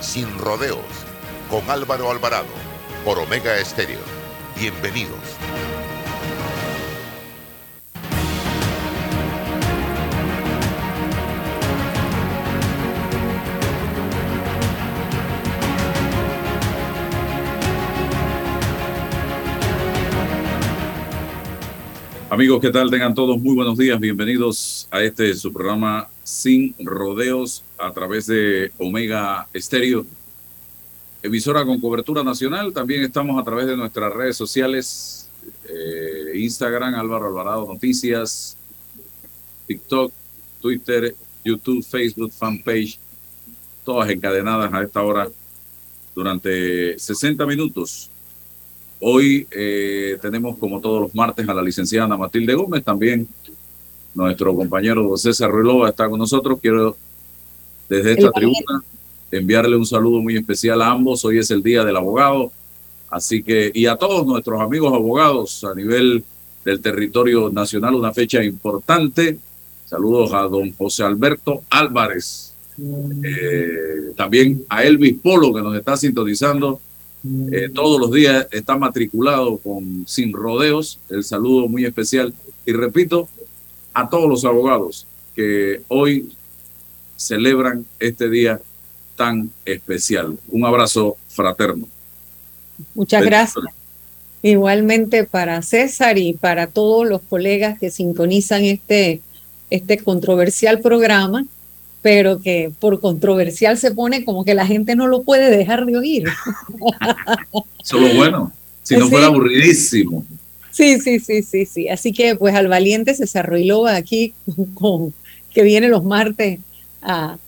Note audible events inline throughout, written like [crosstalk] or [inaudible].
sin rodeos con Álvaro Alvarado por Omega Estéreo. Bienvenidos. Amigos, ¿qué tal? Tengan todos muy buenos días. Bienvenidos a este su programa Sin Rodeos a través de Omega Estéreo, emisora con cobertura nacional. También estamos a través de nuestras redes sociales, eh, Instagram, Álvaro Alvarado Noticias, TikTok, Twitter, YouTube, Facebook, fanpage, todas encadenadas a esta hora durante 60 minutos Hoy eh, tenemos, como todos los martes, a la licenciada Ana Matilde Gómez, también nuestro compañero César Ruilova está con nosotros. Quiero desde esta tribuna enviarle un saludo muy especial a ambos. Hoy es el Día del Abogado, así que, y a todos nuestros amigos abogados a nivel del territorio nacional, una fecha importante. Saludos a don José Alberto Álvarez, eh, también a Elvis Polo que nos está sintonizando eh, todos los días está matriculado con Sin Rodeos. El saludo muy especial. Y repito, a todos los abogados que hoy celebran este día tan especial. Un abrazo fraterno. Muchas gracias. Igualmente para César y para todos los colegas que sintonizan este, este controversial programa pero que por controversial se pone como que la gente no lo puede dejar de oír. [laughs] Solo bueno, si no fuera aburridísimo. Sí, sí, sí, sí, sí. Así que pues al valiente se arruinó aquí [laughs] con, que viene los martes a,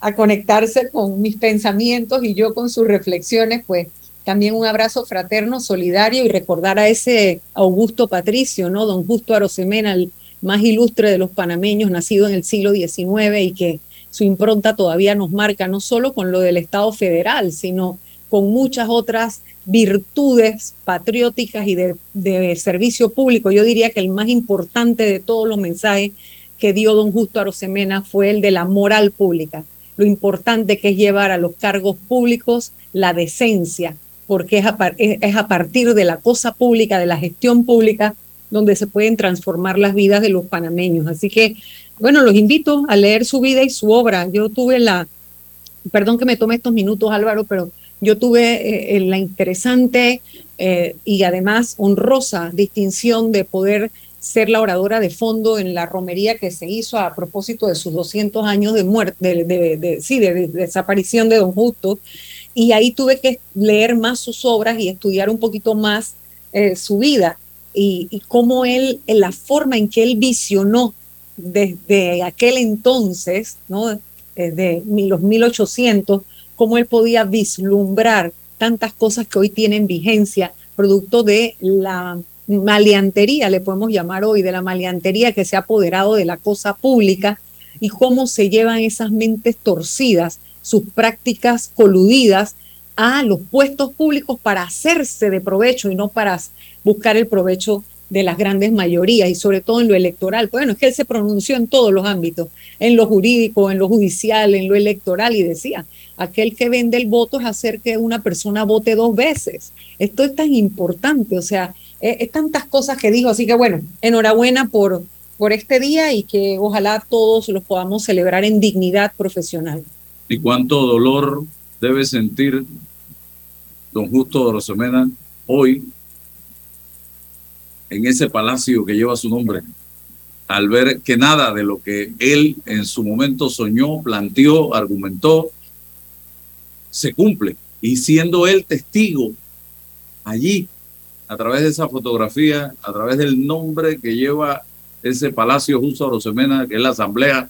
a conectarse con mis pensamientos y yo con sus reflexiones, pues también un abrazo fraterno, solidario y recordar a ese Augusto Patricio, ¿no? Don Justo Arosemena, el más ilustre de los panameños, nacido en el siglo XIX y que su impronta todavía nos marca, no solo con lo del Estado federal, sino con muchas otras virtudes patrióticas y de, servicio público. Yo diría que el más importante de todos los mensajes que dio don Justo Arosemena fue el de la moral pública, lo importante que es llevar a los cargos públicos la decencia, porque es es a partir de la cosa pública, de la gestión pública, donde se pueden transformar las vidas de los panameños. Así que bueno, los invito a leer su vida y su obra. Yo tuve la, perdón que me tome estos minutos Álvaro, pero yo tuve eh, la interesante eh, y además honrosa distinción de poder ser la oradora de fondo en la romería que se hizo a propósito de sus 200 años de muerte, de, sí, de, desaparición de don Justo. Y ahí tuve que leer más sus obras y estudiar un poquito más eh, su vida y, y cómo él, la forma en que él visionó desde aquel entonces, ¿no? desde los 1800, cómo él podía vislumbrar tantas cosas que hoy tienen vigencia, producto de la maleantería, le podemos llamar hoy, de la maleantería que se ha apoderado de la cosa pública y cómo se llevan esas mentes torcidas, sus prácticas coludidas a los puestos públicos para hacerse de provecho y no para buscar el provecho de las grandes mayorías y sobre todo en lo electoral. Bueno, es que él se pronunció en todos los ámbitos, en lo jurídico, en lo judicial, en lo electoral y decía, aquel que vende el voto es hacer que una persona vote dos veces. Esto es tan importante, o sea, es, tantas cosas que dijo, así que bueno, enhorabuena por, por este día y que ojalá todos los podamos celebrar en dignidad profesional. ¿Y cuánto dolor debe sentir don Justo Rosemena hoy en ese palacio que lleva su nombre, al ver que nada de lo que él en su momento soñó, planteó, argumentó, se cumple. Y siendo él testigo allí, a través de esa fotografía, a través del nombre que lleva ese palacio justo a Rosemena, que es la asamblea.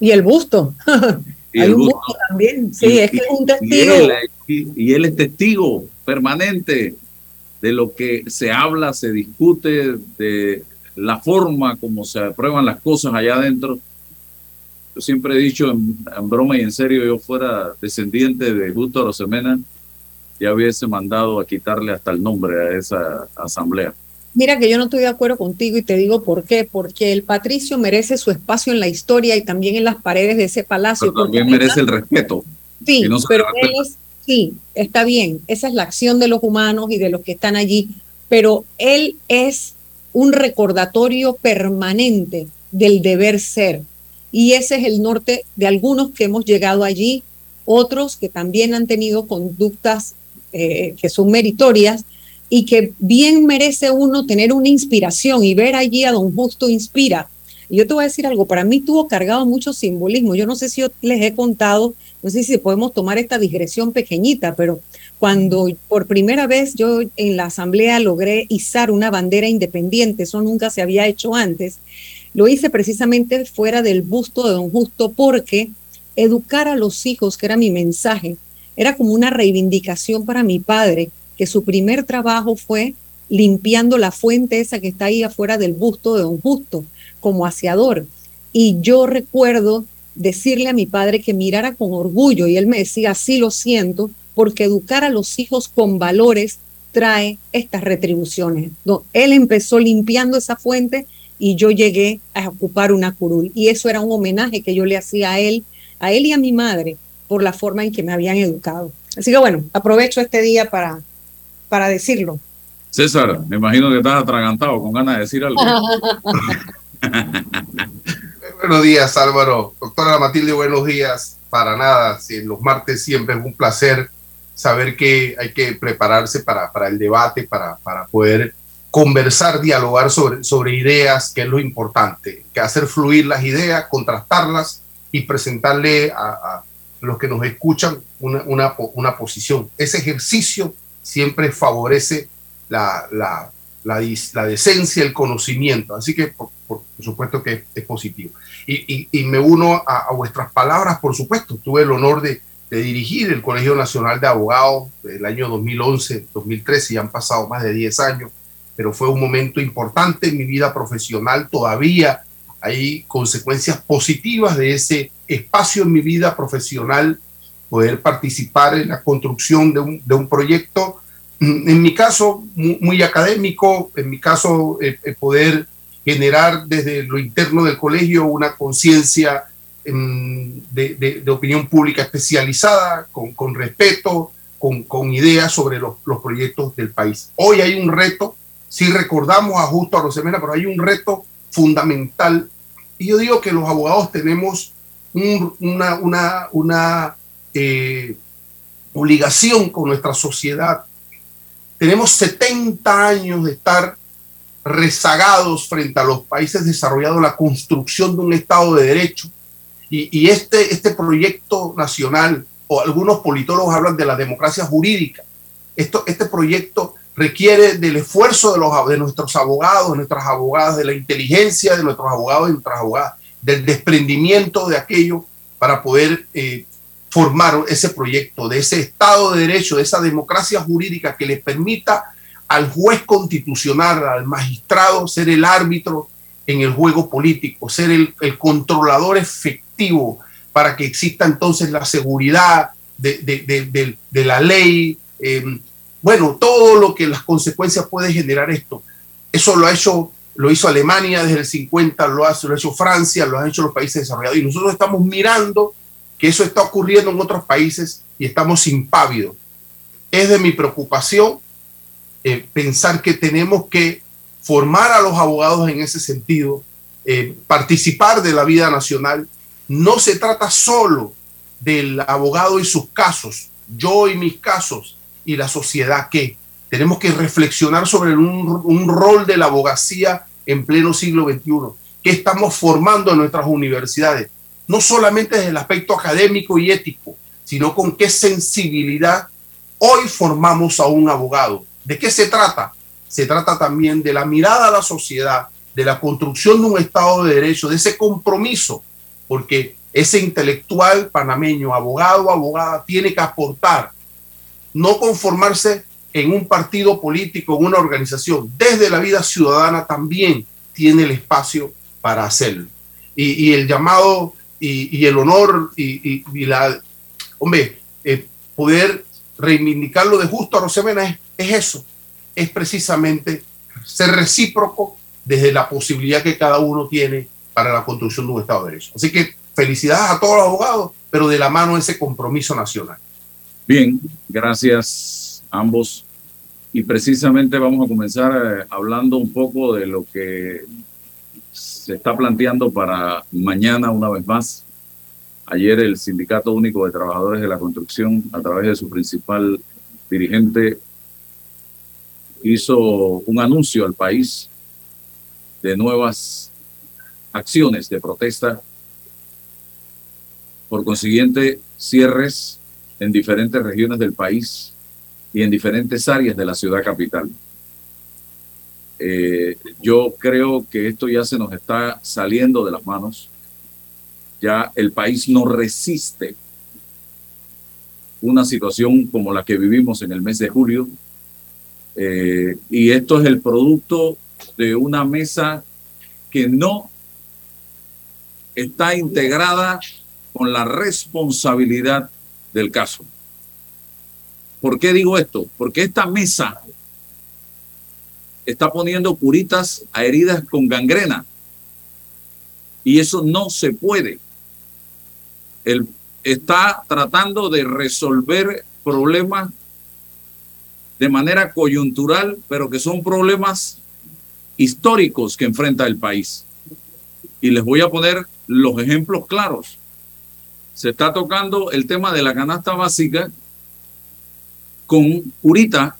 Y el busto. [laughs] Y el busto, también, sí, es que es un testigo. y él es testigo permanente de lo que se habla, se discute, de la forma como se aprueban las cosas allá adentro. Yo siempre he dicho en, broma y en serio, yo fuera descendiente de Justo Arosemena, ya hubiese mandado a quitarle hasta el nombre a esa asamblea. Mira que yo no estoy de acuerdo contigo y te digo por qué. Porque el patricio merece su espacio en la historia y también en las paredes de ese palacio. Pero también merece el respeto. Sí, pero sí, está bien. Esa es la acción de los humanos y de los que están allí. Pero él es un recordatorio permanente del deber ser. Y ese es el norte de algunos que hemos llegado allí, otros que también han tenido conductas eh, que son meritorias y que bien merece uno tener una inspiración y ver allí a don Justo inspira. Y yo te voy a decir algo, para mí tuvo cargado mucho simbolismo. Yo no sé si yo les he contado, no sé si podemos tomar esta digresión pequeñita, pero cuando por primera vez yo en la asamblea logré izar una bandera independiente, eso nunca se había hecho antes, lo hice precisamente fuera del busto de don Justo porque educar a los hijos, que era mi mensaje, era como una reivindicación para mi padre, que su primer trabajo fue limpiando la fuente esa que está ahí afuera del busto de don Justo, como aseador. Y yo recuerdo decirle a mi padre que mirara con orgullo y él me decía, sí lo siento, porque educar a los hijos con valores trae estas retribuciones. No, él empezó limpiando esa fuente y yo llegué a ocupar una curul. Y eso era un homenaje que yo le hacía a él, a él y a mi madre, por la forma en que me habían educado. Así que bueno, aprovecho este día para, para decirlo. César, me imagino que estás atragantado con ganas de decir algo. [laughs] [laughs] buenos días, Álvaro. Doctora Matilde, buenos días. Para nada, si los martes siempre es un placer saber que hay que prepararse para, para el debate, para, para poder conversar, dialogar sobre, sobre ideas, que es lo importante, que hacer fluir las ideas, contrastarlas y presentarle a, los que nos escuchan una, una, una, posición. Ese ejercicio siempre favorece la, la, la, la decencia, el conocimiento, así que por, supuesto que es, positivo. Y, y, me uno a, vuestras palabras, por supuesto, tuve el honor de, dirigir el Colegio Nacional de Abogados del año 2011, 2013, ya han pasado más de 10 años, pero fue un momento importante en mi vida profesional. Todavía hay consecuencias positivas de ese espacio en mi vida profesional, poder participar en la construcción de un, de un proyecto, en mi caso muy, académico, en mi caso eh, eh, poder generar desde lo interno del colegio una conciencia de, de, opinión pública especializada, con, con respeto, con, con, ideas sobre los, los, proyectos del país. Hoy hay un reto, si recordamos a Justo a Rosemena, pero hay un reto fundamental. Y yo digo que los abogados tenemos una, una, una eh, obligación con nuestra sociedad. Tenemos 70 años de estar rezagados frente a los países desarrollados la construcción de un Estado de Derecho. Y, este, este proyecto nacional, o algunos politólogos hablan de la democracia jurídica, esto, este proyecto requiere del esfuerzo de, los, de nuestros abogados, de nuestras abogadas, de la inteligencia de nuestros abogados y nuestras abogadas, del desprendimiento de aquello para poder eh, formar ese proyecto, de ese Estado de Derecho, de esa democracia jurídica que le permita al juez constitucional, al magistrado, ser el árbitro en el juego político, ser el, el controlador efectivo para que exista entonces la seguridad de, la ley, em, bueno, todo lo que las consecuencias puede generar esto. Eso lo ha hecho, lo hizo Alemania desde el 50, lo ha, lo ha hecho Francia, lo han hecho los países desarrollados. Y nosotros estamos mirando que eso está ocurriendo en otros países y estamos impávidos. Es de mi preocupación eh, pensar que tenemos que formar a los abogados en ese sentido, eh, participar de la vida nacional. No se trata solo del abogado y sus casos, yo y mis casos, y la sociedad que tenemos que reflexionar sobre un, rol de la abogacía en pleno siglo XXI, que estamos formando en nuestras universidades, no solamente desde el aspecto académico y ético, sino con qué sensibilidad hoy formamos a un abogado. ¿De qué se trata? Se trata también de la mirada a la sociedad, de la construcción de un Estado de Derecho, de ese compromiso porque ese intelectual panameño, abogado abogada, tiene que aportar no conformarse en un partido político, en una organización. Desde la vida ciudadana también tiene el espacio para hacerlo. Y, el llamado y, el honor y, la, hombre, eh, poder reivindicar lo de justo a Rosemena es, es eso, es precisamente ser recíproco desde la posibilidad que cada uno tiene para la construcción de un Estado de Derecho. Así que felicidades a todos los abogados, pero de la mano ese compromiso nacional. Bien, gracias a ambos. Y precisamente vamos a comenzar eh, hablando un poco de lo que se está planteando para mañana una vez más. Ayer el Sindicato Único de Trabajadores de la Construcción, a través de su principal dirigente, hizo un anuncio al país de nuevas acciones de protesta. Por consiguiente, cierres en diferentes regiones del país y en diferentes áreas de la ciudad capital. Eh, yo creo que esto ya se nos está saliendo de las manos. Ya el país no resiste una situación como la que vivimos en el mes de julio. Eh, y esto es el producto de una mesa que no está integrada con la responsabilidad del caso. ¿Por qué digo esto? Porque esta mesa está poniendo curitas a heridas con gangrena. Y eso no se puede. Él está tratando de resolver problemas de manera coyuntural, pero que son problemas históricos que enfrenta el país. Y les voy a poner los ejemplos claros. Se está tocando el tema de la canasta básica con curita,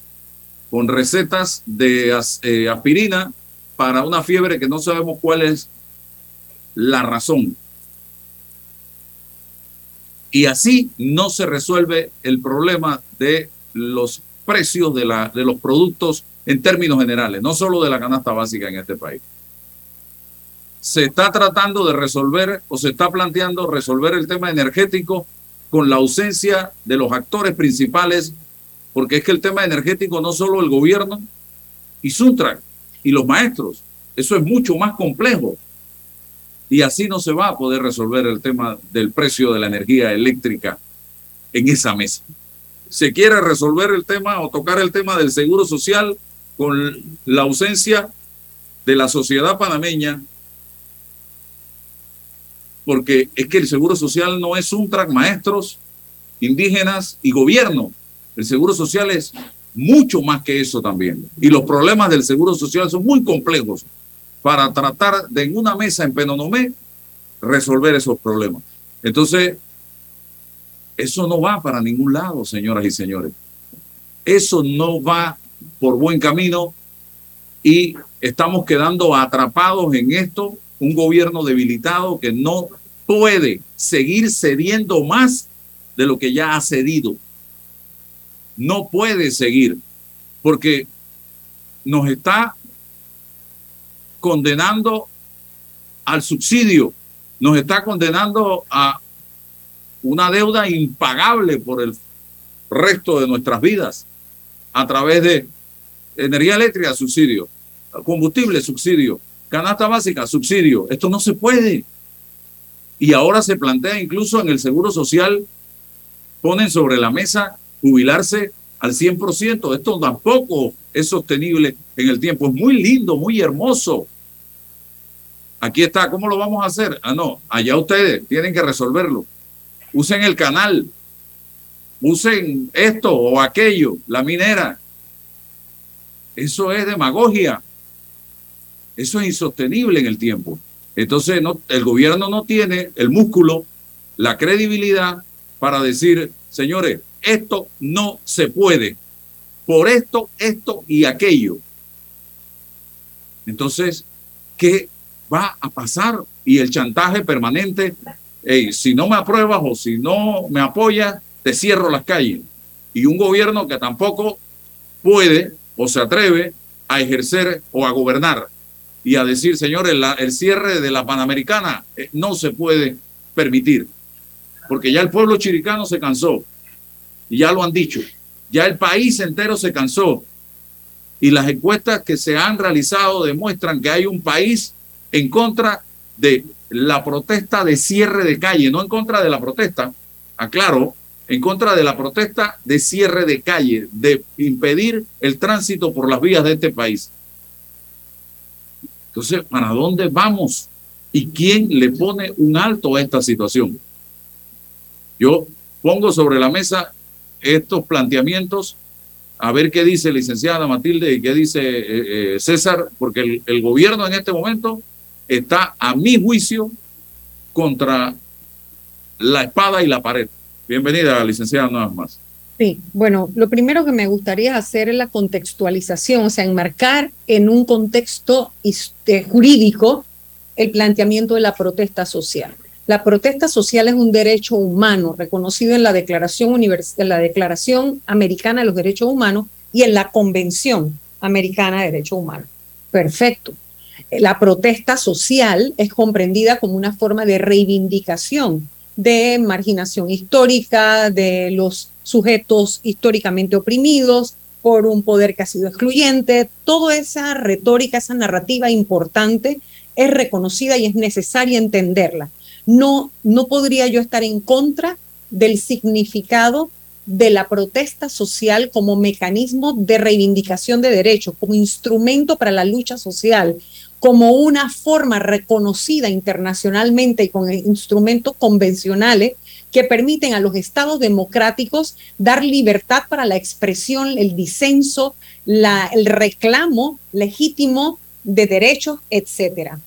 con recetas de eh, aspirina para una fiebre que no sabemos cuál es la razón. Y así no se resuelve el problema de los precios de, la, de los productos en términos generales, no solo de la canasta básica en este país. Se está tratando de resolver o se está planteando resolver el tema energético con la ausencia de los actores principales, porque es que el tema energético no solo el gobierno y Sutra y los maestros, eso es mucho más complejo. Y así no se va a poder resolver el tema del precio de la energía eléctrica en esa mesa. Se quiere resolver el tema o tocar el tema del seguro social con la ausencia de la sociedad panameña, porque es que el Seguro Social no es un track maestros, indígenas y gobierno. El Seguro Social es mucho más que eso también. Y los problemas del Seguro Social son muy complejos para tratar de en una mesa en Penonomé resolver esos problemas. Entonces, eso no va para ningún lado, señoras y señores. Eso no va por buen camino y estamos quedando atrapados en esto, un gobierno debilitado que no puede seguir cediendo más de lo que ya ha cedido. No puede seguir porque nos está condenando al subsidio, nos está condenando a una deuda impagable por el resto de nuestras vidas a través de energía eléctrica, subsidio, combustible, subsidio, canasta básica, subsidio. Esto no se puede. Y ahora se plantea incluso en el Seguro Social, ponen sobre la mesa jubilarse al 100%. Esto tampoco es sostenible en el tiempo. Es muy lindo, muy hermoso. Aquí está, ¿cómo lo vamos a hacer? Ah, no, allá ustedes tienen que resolverlo. Usen el canal, usen esto o aquello, la minera, eso es demagogia. Eso es insostenible en el tiempo. Entonces, no, el gobierno no tiene el músculo, la credibilidad para decir, señores, esto no se puede. Por esto, esto y aquello. Entonces, ¿qué va a pasar? Y el chantaje permanente, si no me apruebas o si no me apoyas, te cierro las calles. Y un gobierno que tampoco puede o se atreve a ejercer o a gobernar y a decir, señores, el cierre de la Panamericana eh, no se puede permitir, porque ya el pueblo chiricano se cansó y ya lo han dicho. Ya el país entero se cansó. Y las encuestas que se han realizado demuestran que hay un país en contra de la protesta de cierre de calle, no en contra de la protesta, aclaro, en contra de la protesta de cierre de calle, de impedir el tránsito por las vías de este país. Entonces, ¿para dónde vamos? ¿Y quién le pone un alto a esta situación? Yo pongo sobre la mesa estos planteamientos, a ver qué dice licenciada Matilde y qué dice eh, eh, César, porque el gobierno en este momento está, a mi juicio, contra la espada y la pared. Bienvenida, licenciada, nada más. Sí, bueno, lo primero que me gustaría hacer es la contextualización, o sea, enmarcar en un contexto este, jurídico el planteamiento de la protesta social. La protesta social es un derecho humano reconocido en la Declaración, en la Declaración Americana de los Derechos Humanos y en la Convención Americana de Derechos Humanos. Perfecto. La protesta social es comprendida como una forma de reivindicación de marginación histórica, de los sujetos históricamente oprimidos por un poder que ha sido excluyente. Toda esa retórica, esa narrativa importante es reconocida y es necesaria entenderla. No, no podría yo estar en contra del significado de la protesta social como mecanismo de reivindicación de derechos, como instrumento para la lucha social, como una forma reconocida internacionalmente y con instrumentos convencionales que permiten a los estados democráticos dar libertad para la expresión, el disenso, el reclamo legítimo de derechos, etcétera.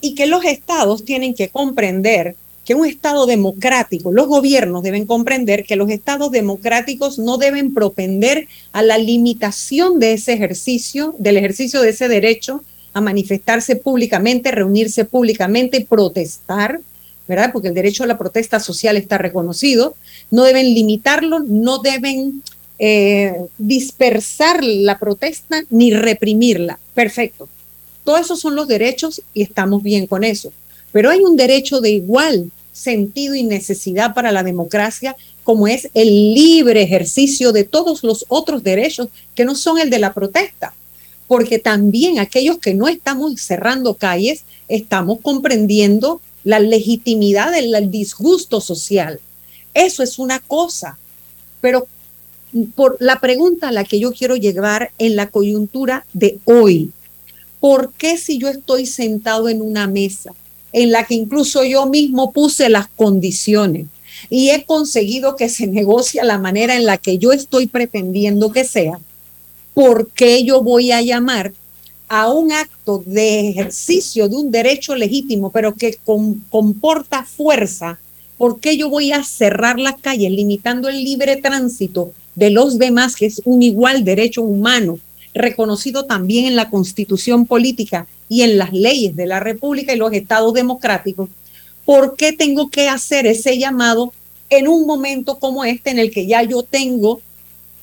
Y que los estados tienen que comprender que un estado democrático, los gobiernos deben comprender que los estados democráticos no deben propender a la limitación de ese ejercicio, del ejercicio de ese derecho a manifestarse públicamente, reunirse públicamente protestar, ¿verdad? Porque el derecho a la protesta social está reconocido. No deben limitarlo, no deben eh, dispersar la protesta ni reprimirla. Perfecto. Todos esos son los derechos y estamos bien con eso. Pero hay un derecho de igual sentido y necesidad para la democracia como es el libre ejercicio de todos los otros derechos que no son el de la protesta porque también aquellos que no estamos cerrando calles, estamos comprendiendo la legitimidad del disgusto social. Eso es una cosa, pero por la pregunta a la que yo quiero llegar en la coyuntura de hoy, ¿por qué si yo estoy sentado en una mesa en la que incluso yo mismo puse las condiciones y he conseguido que se [laughs] negocie la manera en la que yo estoy pretendiendo que sea, ¿por qué yo voy a llamar a un acto de ejercicio de un derecho legítimo, pero que comporta fuerza? ¿Por qué yo voy a cerrar las calles limitando el libre tránsito de los demás, que es un igual derecho humano, reconocido también en la constitución política y en las leyes de la República y los estados democráticos? ¿Por qué tengo que hacer ese llamado en un momento como este en el que ya yo tengo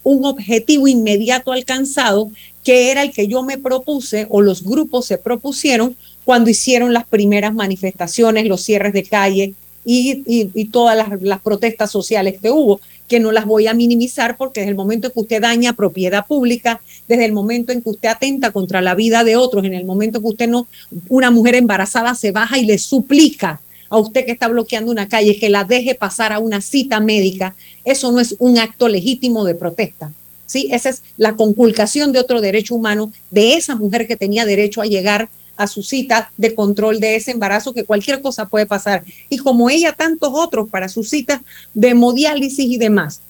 un objetivo inmediato alcanzado, que era el que yo me propuse o los grupos se propusieron cuando hicieron las primeras manifestaciones, los cierres de calle y, todas las, protestas sociales que hubo, que no las voy a minimizar porque desde el momento en que usted daña propiedad pública, desde el momento en que usted atenta contra la vida de otros, en el momento en que usted no, una mujer embarazada se baja y le suplica a usted que está bloqueando una calle que la deje pasar a una cita médica, eso no es un acto legítimo de protesta. ¿sí? Esa es la conculcación de otro derecho humano de esa mujer que tenía derecho a llegar a su cita de control de ese embarazo, que cualquier cosa puede pasar. Y como ella, tantos otros para sus citas de hemodiálisis y demás.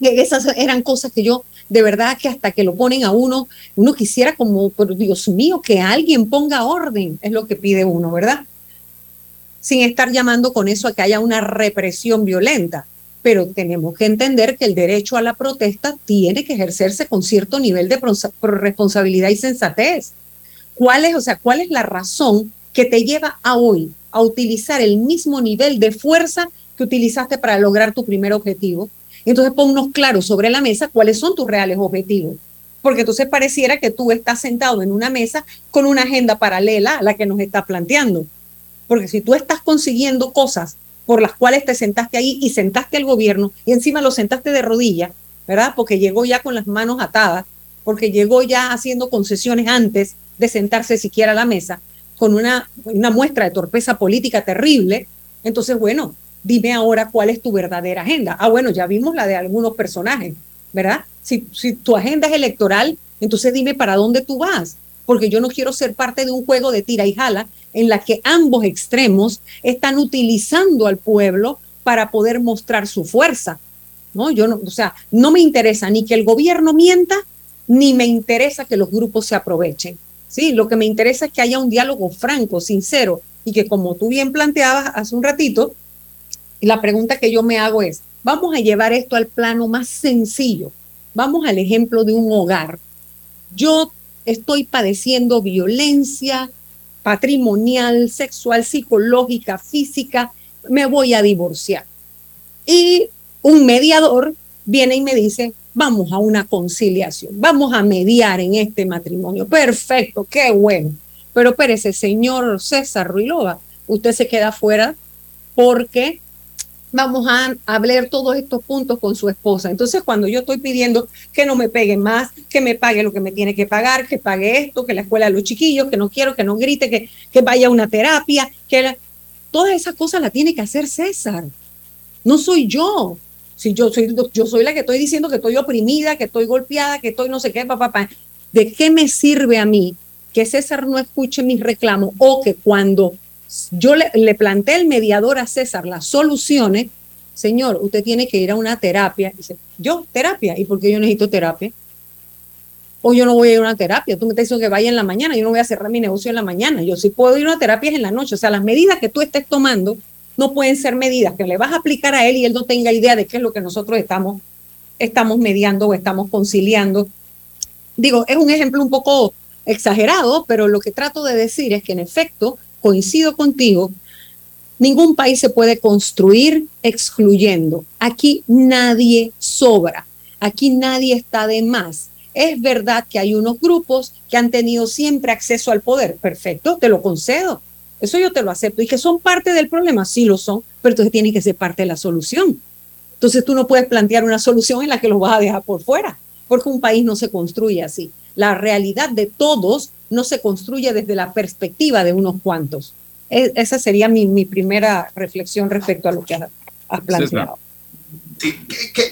Esas eran cosas que yo, de verdad, que hasta que lo ponen a uno, uno quisiera como, por Dios mío, que alguien ponga orden, es lo que pide uno, ¿verdad? sin estar llamando con eso a que haya una represión violenta. Pero tenemos que entender que el derecho a la protesta tiene que ejercerse con cierto nivel de responsabilidad y sensatez. ¿Cuál es, o sea, cuál es la razón que te lleva a hoy a utilizar el mismo nivel de fuerza que utilizaste para lograr tu primer objetivo? Entonces ponnos claros sobre la mesa cuáles son tus reales objetivos. Porque entonces pareciera que tú estás sentado en una mesa con una agenda paralela a la que nos está planteando. Porque si tú estás consiguiendo cosas por las cuales te sentaste ahí y sentaste al gobierno y encima lo sentaste de rodillas, ¿verdad? Porque llegó ya con las manos atadas, porque llegó ya haciendo concesiones antes de sentarse siquiera a la mesa, con una, una muestra de torpeza política terrible. Entonces, bueno, dime ahora cuál es tu verdadera agenda. Ah, bueno, ya vimos la de algunos personajes, ¿verdad? Si, si tu agenda es electoral, entonces dime para dónde tú vas, porque yo no quiero ser parte de un juego de tira y jala en la que ambos extremos están utilizando al pueblo para poder mostrar su fuerza. ¿no? Yo no, o sea, no me interesa ni que el gobierno mienta, ni me interesa que los grupos se aprovechen. Sí, lo que me interesa es que haya un diálogo franco, sincero, y que como tú bien planteabas hace un ratito, la pregunta que yo me hago es, vamos a llevar esto al plano más sencillo. Vamos al ejemplo de un hogar. Yo estoy padeciendo violencia patrimonial, sexual, psicológica, física, me voy a divorciar. Y un mediador viene y me dice, vamos a una conciliación, vamos a mediar en este matrimonio. Perfecto, qué bueno. Pero espérese, señor César Ruilova, usted se queda fuera porque vamos a hablar todos estos puntos con su esposa. Entonces, cuando yo estoy pidiendo que no me pegue más, que me pague lo que me tiene que pagar, que pague esto, que la escuela de los chiquillos, que no quiero, que no grite, que, que vaya a una terapia, que todas esas cosas las tiene que hacer César. No soy yo. Si yo soy, yo soy la que estoy diciendo que estoy oprimida, que estoy golpeada, que estoy no sé qué, papá, papá. ¿De qué me sirve a mí que César no escuche mis reclamos o que cuando yo le, le planteé el mediador a César las soluciones, señor, usted tiene que ir a una terapia. Dice, yo, terapia, ¿y por qué yo necesito terapia? O yo no voy a ir a una terapia, tú me estás diciendo que vaya en la mañana, yo no voy a cerrar mi negocio en la mañana, yo sí puedo ir a una terapia en la noche, o sea, las medidas que tú estés tomando no pueden ser medidas que le vas a aplicar a él y él no tenga idea de qué es lo que nosotros estamos, estamos mediando o estamos conciliando. Digo, es un ejemplo un poco exagerado, pero lo que trato de decir es que en efecto coincido contigo, ningún país se puede construir excluyendo. Aquí nadie sobra, aquí nadie está de más. Es verdad que hay unos grupos que han tenido siempre acceso al poder. Perfecto, te lo concedo. Eso yo te lo acepto. Y que son parte del problema, sí lo son, pero entonces tienen que ser parte de la solución. Entonces tú no puedes plantear una solución en la que los vas a dejar por fuera, porque un país no se construye así. La realidad de todos no se construye desde la perspectiva de unos cuantos. E, esa sería mi, primera reflexión respecto a lo que has, planteado. Sí,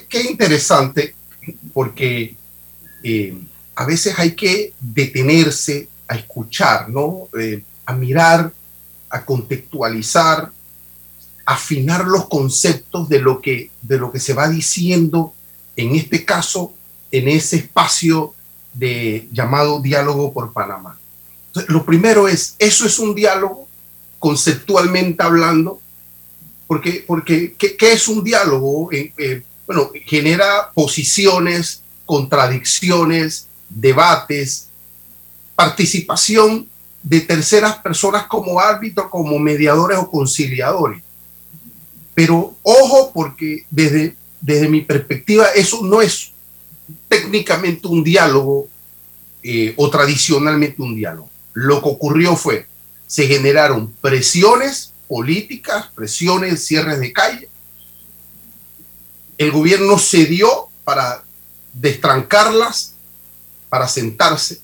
qué, interesante, porque eh, a veces hay que detenerse a escuchar, ¿no? Eh, a mirar a contextualizar, afinar los conceptos de lo que, de lo que se va diciendo, en este caso, en ese espacio de llamado diálogo por Panamá. lo primero es, eso es un diálogo conceptualmente hablando, porque, porque ¿qué, es un diálogo? Eh, eh, bueno, genera posiciones, contradicciones, debates, participación de terceras personas como árbitros, como mediadores o conciliadores. Pero ojo, porque desde, desde mi perspectiva eso no es técnicamente un diálogo eh, o tradicionalmente un diálogo. Lo que ocurrió fue, se generaron presiones políticas, presiones, cierres de calle. El gobierno cedió para destrancarlas, para sentarse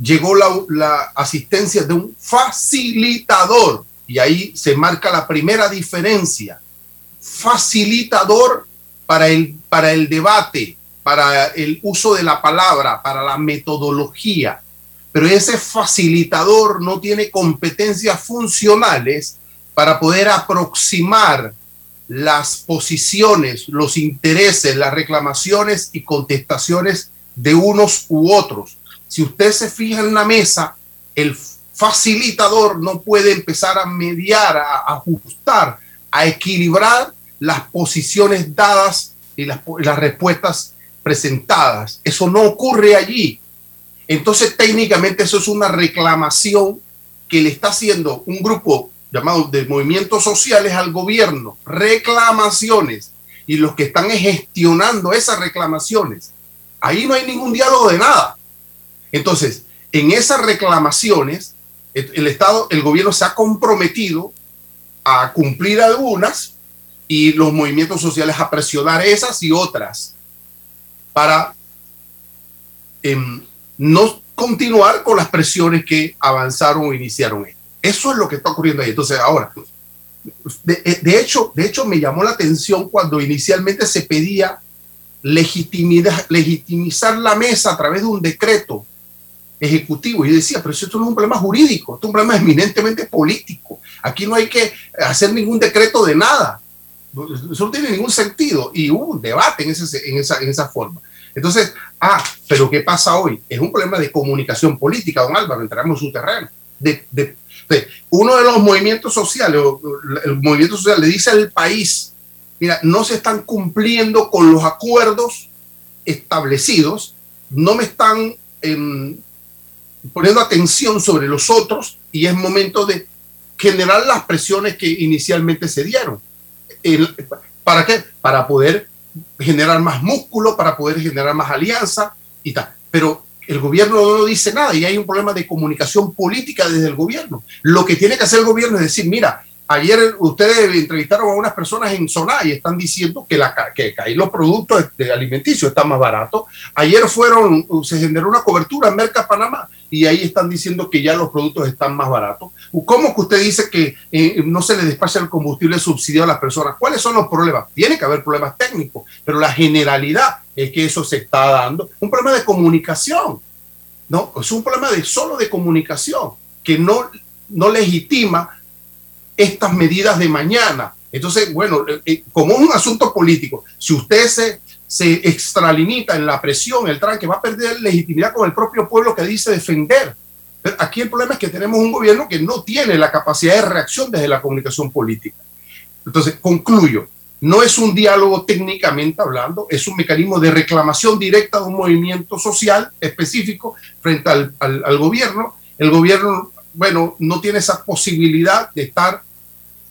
llegó la, asistencia de un facilitador. Y ahí se marca la primera diferencia. Facilitador para el, para el debate, para el uso de la palabra, para la metodología. Pero ese facilitador no tiene competencias funcionales para poder aproximar las posiciones, los intereses, las reclamaciones y contestaciones de unos u otros. Si usted se fija en la mesa, el facilitador no puede empezar a mediar, a ajustar, a equilibrar las posiciones dadas y las, respuestas presentadas. Eso no ocurre allí. Entonces técnicamente eso es una reclamación que le está haciendo un grupo llamado de movimientos sociales al gobierno. Reclamaciones. Y los que están gestionando esas reclamaciones. Ahí no hay ningún diálogo de nada. Entonces, en esas reclamaciones, el Estado, el gobierno se ha comprometido a cumplir algunas y los movimientos sociales a presionar esas y otras. para em, no continuar con las presiones que avanzaron o iniciaron. Eso es lo que está ocurriendo ahí. Entonces, ahora, de, de, hecho, de hecho, me llamó la atención cuando inicialmente se pedía legitimizar la mesa a través de un decreto ejecutivo. Y yo decía, pero esto no es un problema jurídico, esto es un problema eminentemente político. Aquí no hay que hacer ningún decreto de nada. Eso no tiene ningún sentido. Y hubo un debate en, ese, en, esa, en esa forma. Entonces, ah, pero ¿qué pasa hoy? Es un problema de comunicación política, don Álvaro, entramos en su terreno. De, de, uno de los movimientos sociales, el movimiento social le dice al país, mira, no se están cumpliendo con los acuerdos establecidos, no me están eh, poniendo atención sobre los otros y es momento de generar las presiones que inicialmente se dieron. ¿Para qué? Para poder generar más músculo, para poder generar más alianza y tal. Pero el gobierno no dice nada y hay un problema de comunicación política desde el gobierno. Lo que tiene que hacer el gobierno es decir, mira, Ayer ustedes entrevistaron a unas personas en Soná y están diciendo que, la, que ahí los productos alimenticios están más baratos. Ayer fueron, se generó una cobertura en Merca Panamá y ahí están diciendo que ya los productos están más baratos. ¿Cómo que usted dice que eh, no se le despacha el combustible subsidiado a las personas? ¿Cuáles son los problemas? Tiene que haber problemas técnicos, pero la generalidad es que eso se está dando. Un problema de comunicación, ¿no? Es un problema solo de comunicación que no, no legitima estas medidas de mañana. Entonces, bueno, eh, eh, como es un asunto político, si usted se, se extralimita en la presión, el tranque, va a perder legitimidad con el propio pueblo que dice defender. Pero aquí el problema es que tenemos un gobierno que no tiene la capacidad de reacción desde la comunicación política. Entonces, concluyo, no es un diálogo técnicamente hablando, es un mecanismo de reclamación directa de un movimiento social específico frente al, al, al gobierno. El gobierno bueno, no tiene esa posibilidad de estar,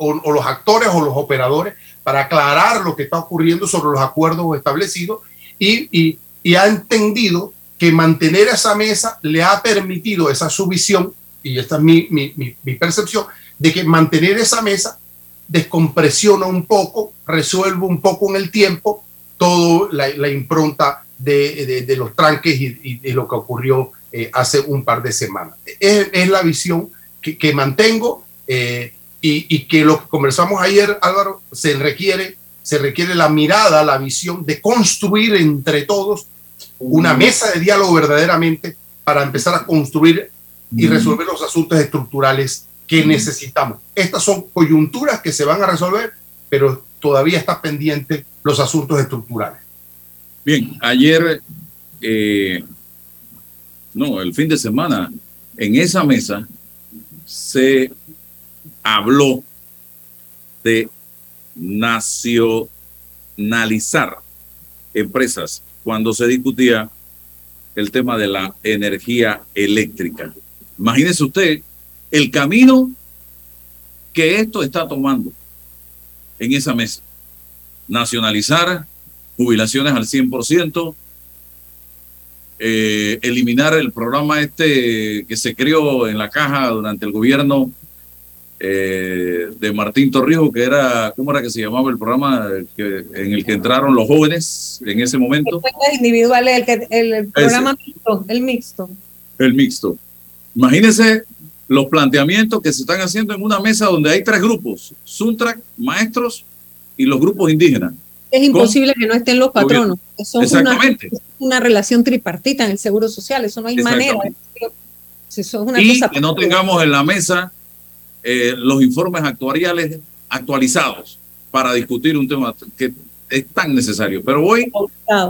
o, los actores o los operadores, para aclarar lo que está ocurriendo sobre los acuerdos establecidos y, y, ha entendido que mantener esa mesa le ha permitido esa subvisión, y esta es mi, percepción, de que mantener esa mesa descompresiona un poco, resuelve un poco en el tiempo toda la, impronta de, los tranques y, de lo que ocurrió eh, hace un par de semanas. Es, la visión que, que mantengo eh, y, y, que lo que conversamos ayer, Álvaro, se requiere, se requiere la mirada, la visión de construir entre todos una mesa de diálogo verdaderamente para empezar a construir y resolver los asuntos estructurales que necesitamos. Estas son coyunturas que se van a resolver, pero todavía está pendiente los asuntos estructurales. Bien, ayer eh, no, el fin de semana, en esa mesa se habló de nacionalizar empresas cuando se discutía el tema de la energía eléctrica. Imagínese usted el camino que esto está tomando en esa mesa. Nacionalizar jubilaciones al 100%, eh, eliminar el programa este que se creó en la caja durante el gobierno eh, de Martín Torrijos, que era, ¿cómo era que se llamaba el programa que, en el que entraron los jóvenes en ese momento? El, que, el, el programa mixto, el mixto. El mixto. Imagínense los planteamientos que se están haciendo en una mesa donde hay tres grupos, Suntrack, maestros y los grupos indígenas es imposible que no estén los patronos. Eso es una, una, relación tripartita en el Seguro Social, eso no hay manera. Eso es una y cosa que no tengamos en la mesa eh, los informes actuariales actualizados para discutir un tema que es tan necesario. Pero hoy,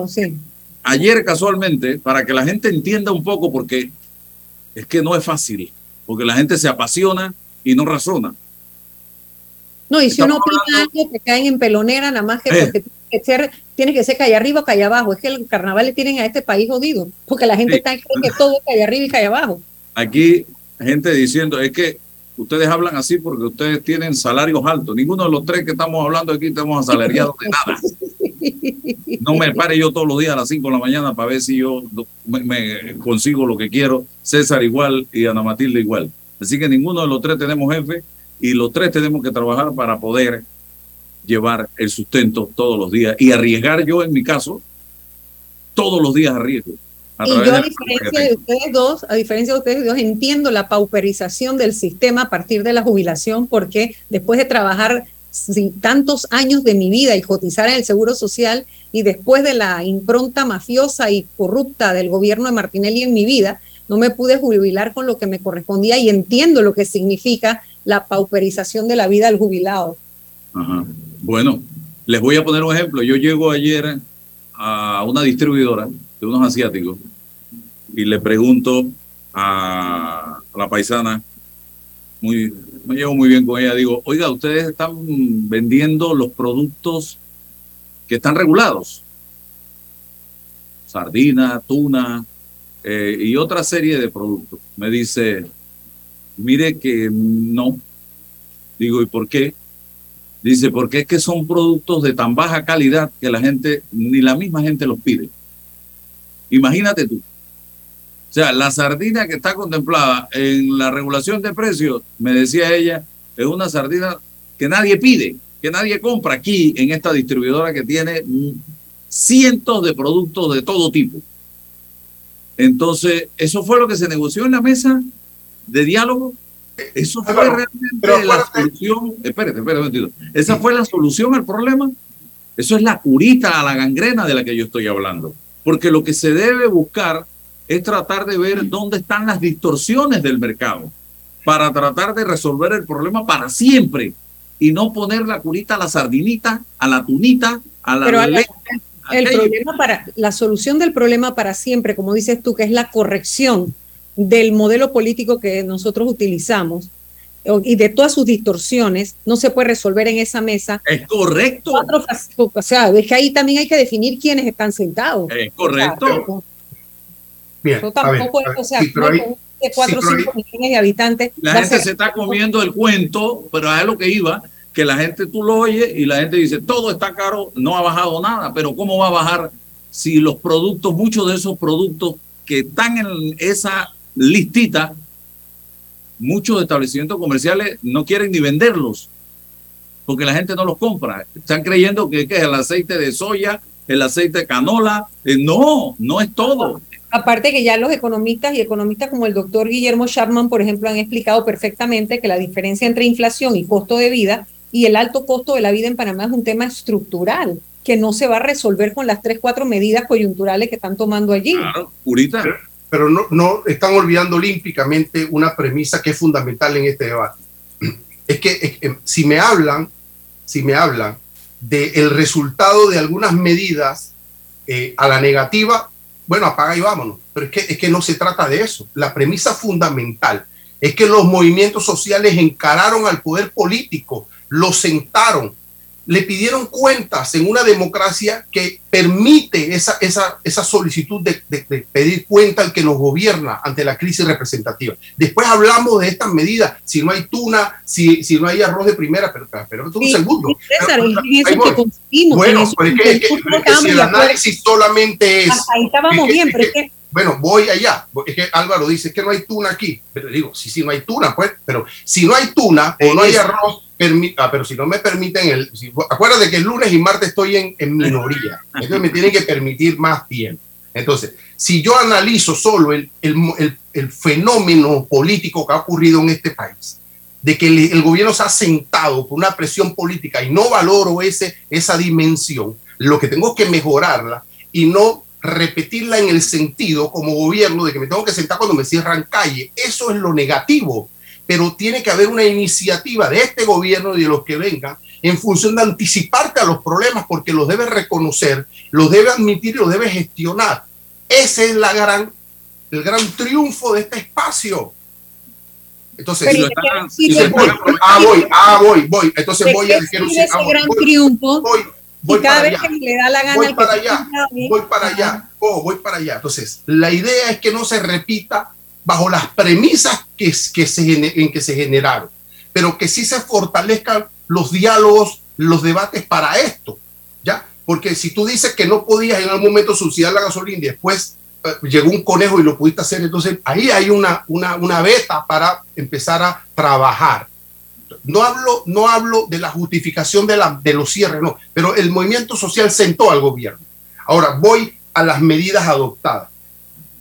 sí. ayer casualmente, para que la gente entienda un poco, porque es que no es fácil, porque la gente se apasiona y no razona. No, y si uno opina algo, te caen en pelonera, nada más que eh. porque tiene que, ser, tiene que ser calle arriba o calle abajo. Es que el carnaval le tienen a este país jodido, porque la gente sí. está cree que todo es calle arriba y calle abajo. Aquí, gente diciendo, es que ustedes hablan así porque ustedes tienen salarios altos. Ninguno de los tres que estamos hablando aquí estamos asalariados de nada. [laughs] No me pare yo todos los días a las 5 de la mañana para ver si yo me, me consigo lo que quiero. César igual y Ana Matilde igual. Así que ninguno de los tres tenemos jefe y los tres tenemos que trabajar para poder llevar el sustento todos los días y arriesgar yo en mi caso todos los días a riesgo. Y yo, a diferencia de ustedes dos, a diferencia de ustedes dos, entiendo la pauperización del sistema a partir de la jubilación, porque después de trabajar tantos años de mi vida y cotizar en el Seguro Social y después de la impronta mafiosa y corrupta del gobierno de Martinelli en mi vida, no me pude jubilar con lo que me correspondía y entiendo lo que significa la pauperización de la vida del jubilado. Bueno, les voy a poner un ejemplo. Yo llego ayer a una distribuidora de unos asiáticos y le pregunto a, la paisana, muy, me llevo muy bien con ella, digo, oiga, ustedes están vendiendo los productos que están regulados. Sardina, tuna eh, y otra serie de productos. Me dice, mire que no. Digo, ¿y por qué? Dice, porque es que son productos de tan baja calidad que la gente, ni la misma gente los pide. Imagínate tú. O sea, la sardina que está contemplada en la regulación de precios, me decía ella, es una sardina que nadie pide, que nadie compra aquí en esta distribuidora que tiene cientos de productos de todo tipo. Entonces, eso fue lo que se negoció en la mesa de diálogo eso fue realmente la solución. Espérate, espérate Esa fue la solución al problema. Eso es la curita a la gangrena de la que yo estoy hablando. Porque lo que se debe buscar es tratar de ver dónde están las distorsiones del mercado para tratar de resolver el problema para siempre y no poner la curita a la sardinita, a la tunita, a la Pero el problema para la solución del problema para siempre, como dices tú, que es la corrección del modelo político que nosotros utilizamos y de todas sus distorsiones no se puede resolver en esa mesa. Es correcto. o sea, es que ahí también hay que definir quiénes están sentados. Es correcto. Bien, tampoco o sea, de 4 o 5 millones de habitantes. La gente se está comiendo el cuento, pero es lo que iba, que la gente tú lo oyes y la gente dice, todo está caro, no ha bajado nada, pero ¿cómo va a bajar si los productos, muchos de esos productos que están en esa listita, muchos establecimientos comerciales no quieren ni venderlos porque la gente no los compra. Están creyendo que, es el aceite de soya, el aceite de canola. Eh, no, no es todo. Aparte que ya los economistas y economistas como el doctor Guillermo Chapman, por ejemplo, han explicado perfectamente que la diferencia entre inflación y costo de vida y el alto costo de la vida en Panamá es un tema estructural que no se va a resolver con las tres, cuatro medidas coyunturales que están tomando allí. Claro, Purita pero no, no están olvidando olímpicamente una premisa que es fundamental en este debate. Es que si me hablan, si me hablan del resultado de algunas medidas eh, a la negativa, bueno, apaga y vámonos. Pero es que, es que no se trata de eso. La premisa fundamental es que los movimientos sociales encararon al poder político, lo sentaron, le pidieron cuentas en una democracia que permite esa, esa, esa solicitud de, pedir cuenta al que nos gobierna ante la crisis representativa. Después hablamos de estas medidas, si no hay tuna, si, si no hay arroz de primera, pero, pero, un segundo. bueno, pero es que, si el análisis solamente es... ahí estábamos bien, pero es que bueno, voy allá. Es que Álvaro dice que no hay tuna aquí. Pero digo, sí, sí, no hay tuna, pues. Pero si no hay tuna o no hay arroz, ah, pero si no me permiten, el, acuérdate que el lunes y martes estoy en, en minoría. Entonces me tienen que permitir más tiempo. Entonces, si yo analizo solo el, el, el, fenómeno político que ha ocurrido en este país, de que el, gobierno se ha sentado por una presión política y no valoro ese, esa dimensión, lo que tengo que mejorarla y no repetirla en el sentido como gobierno de que me tengo que sentar cuando me cierran calle. Eso es lo negativo, pero tiene que haber una iniciativa de este gobierno y de los que vengan en función de anticiparte a los problemas porque los debe reconocer, los debe admitir y los debe gestionar. Ese es la gran, el gran triunfo de este espacio. Entonces, ah, voy, ah, voy, voy. Entonces voy a decir triunfo voy para allá. voy para allá, voy para allá, oh, voy para allá. Entonces, la idea es que no se repita bajo las premisas que, que se, en que se generaron, pero que sí se fortalezcan los diálogos, los debates para esto, ¿ya? Porque si tú dices que no podías en algún momento subsidiar la gasolina y después eh, llegó un conejo y lo pudiste hacer, entonces ahí hay una, una, una beta para empezar a trabajar. No hablo, no hablo de la justificación de, la, de los cierres, no, pero el movimiento social sentó al gobierno. Ahora voy a las medidas adoptadas.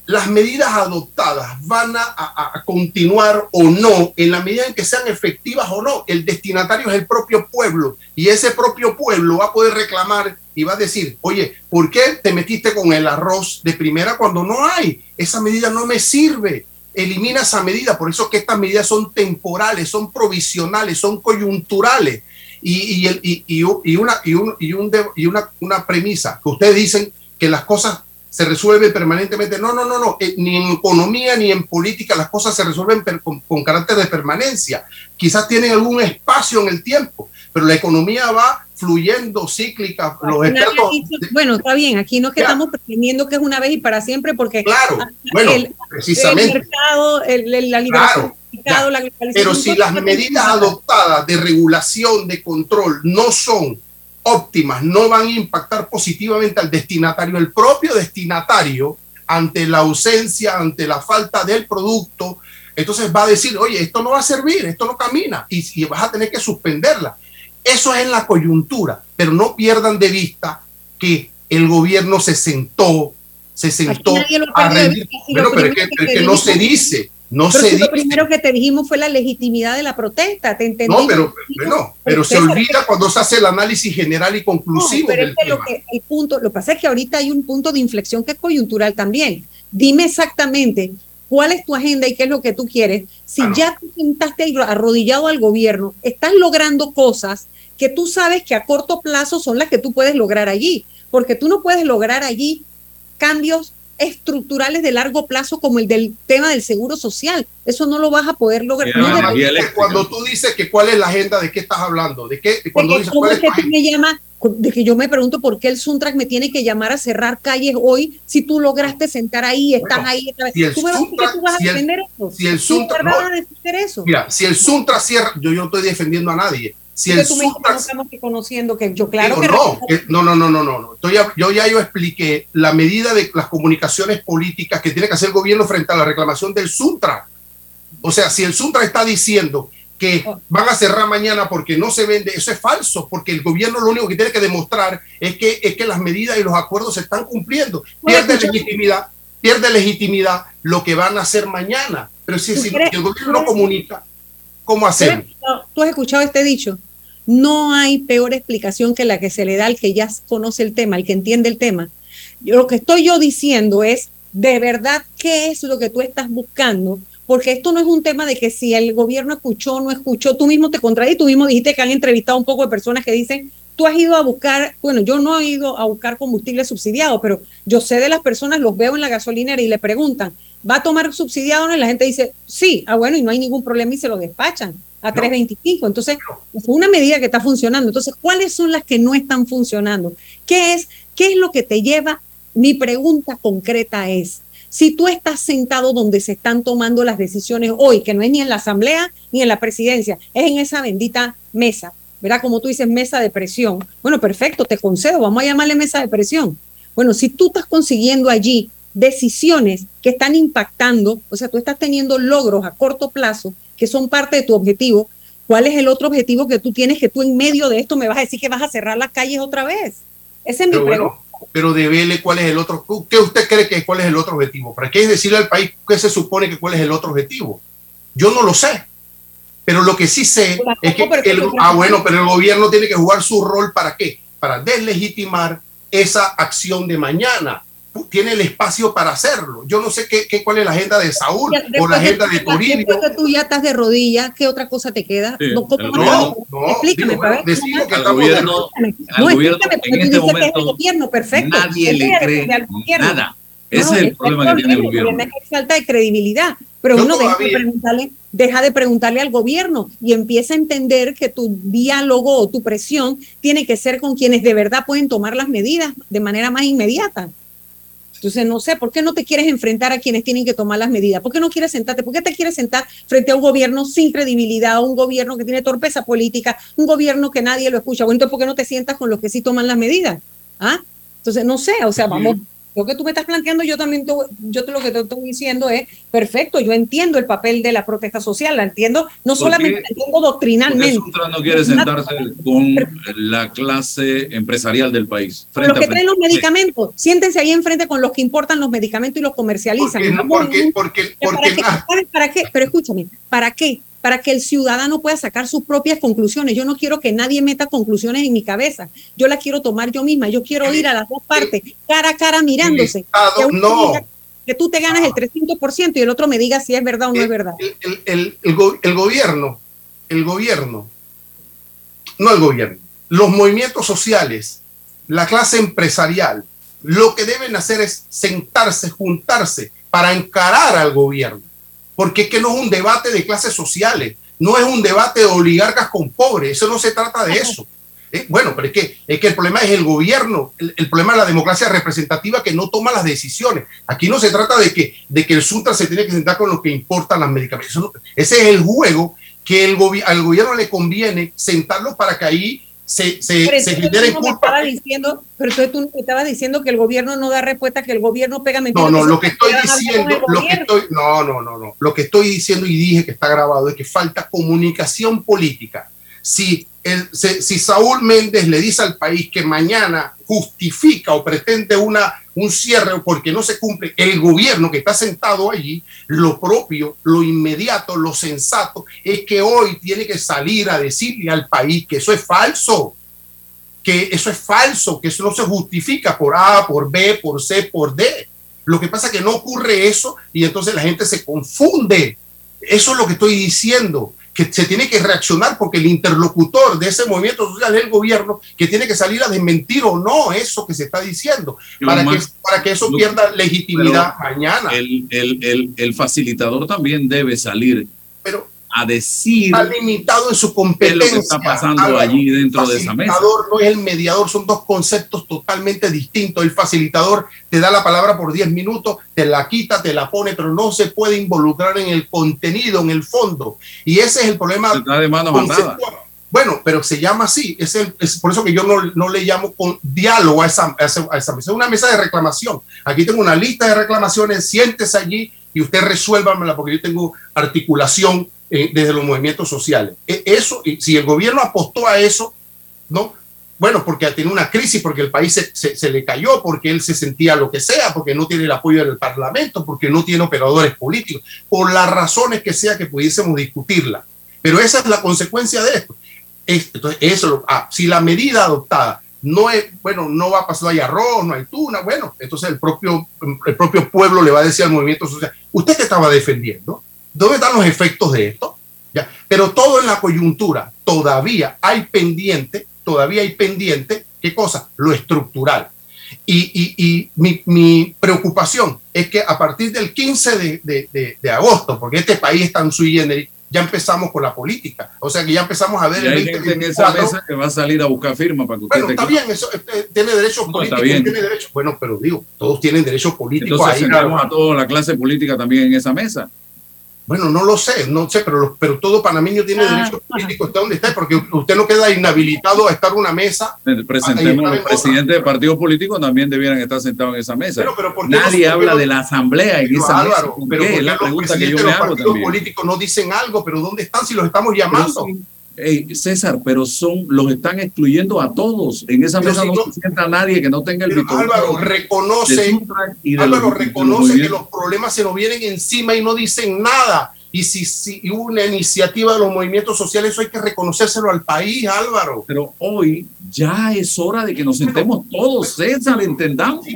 Las medidas adoptadas van a, a, continuar o no en la medida en que sean efectivas o no. El destinatario es el propio pueblo y ese propio pueblo va a poder reclamar y va a decir, oye, ¿por qué te metiste con el arroz de primera cuando no hay? Esa medida no me sirve. Elimina esa medida. Por eso que estas medidas son temporales, son provisionales, son coyunturales. Y, y, y, y una, un, un una premisa que ustedes dicen que las cosas se resuelven permanentemente. No, no, no, no. Eh, ni en economía ni en política las cosas se resuelven con, con, carácter de permanencia. Quizás tienen algún espacio en el tiempo, pero la economía va fluyendo, cíclica. Los expertos, bueno, está bien. Aquí no es que estamos pretendiendo que es una vez y para siempre, porque claro, bueno, el, precisamente. El mercado, el, la liberación claro, la pero si las medidas adoptadas de regulación, de control, no son óptimas no van a impactar positivamente al destinatario, el propio destinatario, ante la ausencia, ante la falta del producto, entonces va a decir, oye, esto no va a servir, esto no camina, y, vas a tener que suspenderla. Eso es en la coyuntura, pero no pierdan de vista que el gobierno se sentó, se sentó a rendir. Bueno, pero es que no se dice, no pero Lo primero que te dijimos fue la legitimidad de la protesta, te entendí. No, pero, bueno, pero se olvida cuando se hace el análisis general y conclusivo. pero es que Lo, que, el punto, lo que pasa es que ahorita hay un punto de inflexión que es coyuntural también. Dime exactamente cuál es tu agenda y qué es lo que tú quieres. Si ya te sentaste arrodillado al gobierno, estás logrando cosas que tú sabes que a corto plazo son las que tú puedes lograr allí, porque tú no puedes lograr allí cambios estructurales de largo plazo como el del tema del seguro social. Eso no lo vas a poder lograr. cuando tú dices que cuál es la agenda, ¿de qué estás hablando? ¿De qué? Cuando dices, ¿cuál es que me llama, de que yo me pregunto por qué el Suntrack me tiene que llamar a cerrar calles hoy si tú lograste sentar ahí, están ahí. Si el ¿Tú, Suntra, tú vas a defender eso? Si el Suntrack, no, eso? Mira, si el Suntrack cierra, yo, yo no estoy defendiendo a nadie si el Suntra, estamos conociendo que yo claro que no, no, no, no, no, no, Estoy, yo ya yo expliqué la medida de las comunicaciones políticas que tiene que hacer el gobierno frente a la reclamación del Suntra. O sea, si el Suntra está diciendo que oh. van a cerrar mañana porque no se vende, eso es falso, porque el gobierno lo único que tiene que demostrar es que, es que las medidas y los acuerdos se están cumpliendo. Pierde legitimidad, pierde legitimidad lo que van a hacer mañana. Pero si, si el gobierno no comunica, ¿cómo hacemos? ¿Tú has escuchado este dicho? No hay peor explicación que la que se le da al que ya conoce el tema, al que entiende el tema. lo que estoy yo diciendo es, de verdad, ¿qué es lo que tú estás buscando? Porque esto no es un tema de que si el gobierno escuchó o no escuchó, tú mismo te contradí, tú mismo dijiste que han entrevistado un poco de personas que dicen, tú has ido a buscar, bueno, yo no he ido a buscar combustible subsidiado, pero yo sé de las personas, los veo en la gasolinera y le preguntan, ¿va a tomar subsidiado no? Y la gente dice, sí, ah, bueno, y no hay ningún problema y se lo despachan a 3.25. Entonces, es una medida que está funcionando. Entonces, ¿cuáles son las que no están funcionando? ¿Qué es, qué es lo que te lleva? Mi pregunta concreta es, si tú estás sentado donde se están tomando las decisiones hoy, que no es ni en la asamblea ni en la presidencia, es en esa bendita mesa, ¿verdad? Como tú dices, mesa de presión. Bueno, perfecto, te concedo, vamos a llamarle mesa de presión. Bueno, si tú estás consiguiendo allí decisiones que están impactando, o sea, tú estás teniendo logros a corto plazo que son parte de tu objetivo, ¿cuál es el otro objetivo que tú tienes que tú en medio de esto me vas a decir que vas a cerrar las calles otra vez? Ese es mi pregunta. pero devele cuál es el otro, ¿qué usted cree que cuál es el otro objetivo? ¿Para qué decirle al país qué se supone que cuál es el otro objetivo? Yo no lo sé. Pero lo que sí sé es que el, ah bueno, pero el gobierno tiene que jugar su rol para qué? Para deslegitimar esa acción de mañana tiene el espacio para hacerlo. Yo no sé qué, qué cuál es la agenda de Saúl o la agenda de Toribio. Después que tú ya estás de rodillas, ¿qué otra cosa te queda? no, no, no, explícame, digo, bueno, decimos que estamos gobierno, no, explícame, en este momento, que es el gobierno, perfecto. Nadie le cree nada. Ese es el problema que tiene el gobierno. Es falta de credibilidad. Pero uno deja de, preguntarle, deja de preguntarle al gobierno y empieza a entender que tu diálogo o tu presión tiene que ser con quienes de verdad pueden tomar las medidas de manera más inmediata. Entonces, no sé, ¿por qué no te quieres enfrentar a quienes tienen que tomar las medidas? ¿Por qué no quieres sentarte? ¿Por qué te quieres sentar frente a un gobierno sin credibilidad, un gobierno que tiene torpeza política, un gobierno que nadie lo escucha? Bueno, entonces, ¿por qué no te sientas con los que sí toman las medidas? ¿Ah? Entonces, no sé, o sea, vamos, lo que tú me estás planteando, yo también, te, yo te, lo que te estoy diciendo es perfecto. Yo entiendo el papel de la protesta social, la entiendo, no solamente la entiendo doctrinalmente. ¿Por no quiere sentarse con la clase empresarial del país? Los que traen los medicamentos, siéntense ahí enfrente con los que importan los medicamentos y los comercializan. Porque, porque, porque, ¿Para, ¿Para qué? Pero escúchame, ¿para qué? Para que el ciudadano pueda sacar sus propias conclusiones. Yo no quiero que nadie meta conclusiones en mi cabeza. Yo las quiero tomar yo misma. Yo quiero ir a las dos partes, cara a cara mirándose. que, no. que tú te ganas el 300% y el otro me diga si es verdad o no es verdad. El, el, gobierno, el gobierno, no el gobierno, los movimientos sociales, la clase empresarial, lo que deben hacer es sentarse, juntarse para encarar al gobierno porque es que no es un debate de clases sociales, no es un debate de oligarcas con pobres, eso no se trata de eso. Eh, bueno, pero es que, es que el problema es el gobierno, el, problema es la democracia representativa que no toma las decisiones. Aquí no se trata de que, de que el Suntra se tiene que sentar con lo que importan las medicamentos. ese es el juego que el al gobierno le conviene sentarlo para que ahí se, se, se culpa. Diciendo, pero entonces tú estabas diciendo que el gobierno no da respuesta, que el gobierno pega mentiras. No, no, lo que estoy diciendo, lo que estoy, no, no, no, no. Lo que estoy diciendo y dije que está grabado es que falta comunicación política. Si si Saúl Méndez le dice al país que mañana justifica o pretende una, un cierre porque no se cumple el gobierno que está sentado allí, lo propio, lo inmediato, lo sensato es que hoy tiene que salir a decirle al país que eso es falso, que eso es falso, que eso no se justifica por A, por B, por C, por D. Lo que pasa es que no ocurre eso y entonces la gente se confunde. Eso es lo que estoy diciendo que se tiene que reaccionar porque el interlocutor de ese movimiento social es el gobierno que tiene que salir a desmentir o no eso que se está diciendo para, que, para que eso pierda legitimidad mañana. El, el, el, facilitador también debe salir a decir. Está limitado en su competencia. lo que está pasando allí dentro de esa mesa. El facilitador no es el mediador, son dos conceptos totalmente distintos. El facilitador te da la palabra por 10 minutos, te la quita, te la pone, pero no se puede involucrar en el contenido, en el fondo. Y ese es el problema. Está de mano bueno, pero se llama así. Es, el, es por eso que yo no, no, le llamo con diálogo a esa, a esa, mesa. Es una mesa de reclamación. Aquí tengo una lista de reclamaciones. Siéntese allí y usted resuélvamela porque yo tengo articulación eh, desde los movimientos sociales. E, eso, si el gobierno apostó a eso, ¿no? Bueno, porque tiene una crisis, porque el país se, se, le cayó, porque él se sentía lo que sea, porque no tiene el apoyo del Parlamento, porque no tiene operadores políticos, por las razones que sea que pudiésemos discutirla. Pero esa es la consecuencia de esto. Entonces, eso, ah, si la medida adoptada no es, bueno, no va a pasar, no hay arroz, no hay tuna, bueno, entonces el propio, el propio pueblo le va a decir al movimiento social, ¿usted qué estaba defendiendo? ¿Dónde están los efectos de esto? ¿Ya? Pero todo en la coyuntura, todavía hay pendiente, todavía hay pendiente, ¿qué cosa? Lo estructural. Y, y, mi, mi, preocupación es que a partir del 15 de, de, de, agosto, porque este país está en sui generis, ya empezamos con la política. O sea que ya empezamos a ver el 20, en esa mesa que va a salir a buscar firma para que usted Bueno, está bien, eso este, tiene derechos políticos, tiene derechos. Bueno, pero digo, todos tienen derechos políticos. Entonces, ahí, a toda la clase política también en esa mesa. Bueno, no lo sé, no sé, pero, pero todo panameño tiene ah, derecho político, está donde está, porque usted no queda inhabilitado a estar en una mesa. Presentemos, los presidentes de partidos políticos también debieran estar sentados en esa mesa. Nadie habla de la asamblea en esa mesa. pero qué? la pregunta que yo me hago. Los partidos políticos no dicen algo, pero ¿dónde están si los estamos llamando? César, pero son los están excluyendo a todos. En esa mesa no, se sienta nadie que no tenga el Álvaro reconoce, Álvaro reconoce que los problemas se nos vienen encima y no dicen nada. Y si, si una iniciativa de los movimientos sociales, eso hay que reconocérselo al país, Álvaro. Pero hoy ya es hora de que nos sentemos todos, César, entendamos.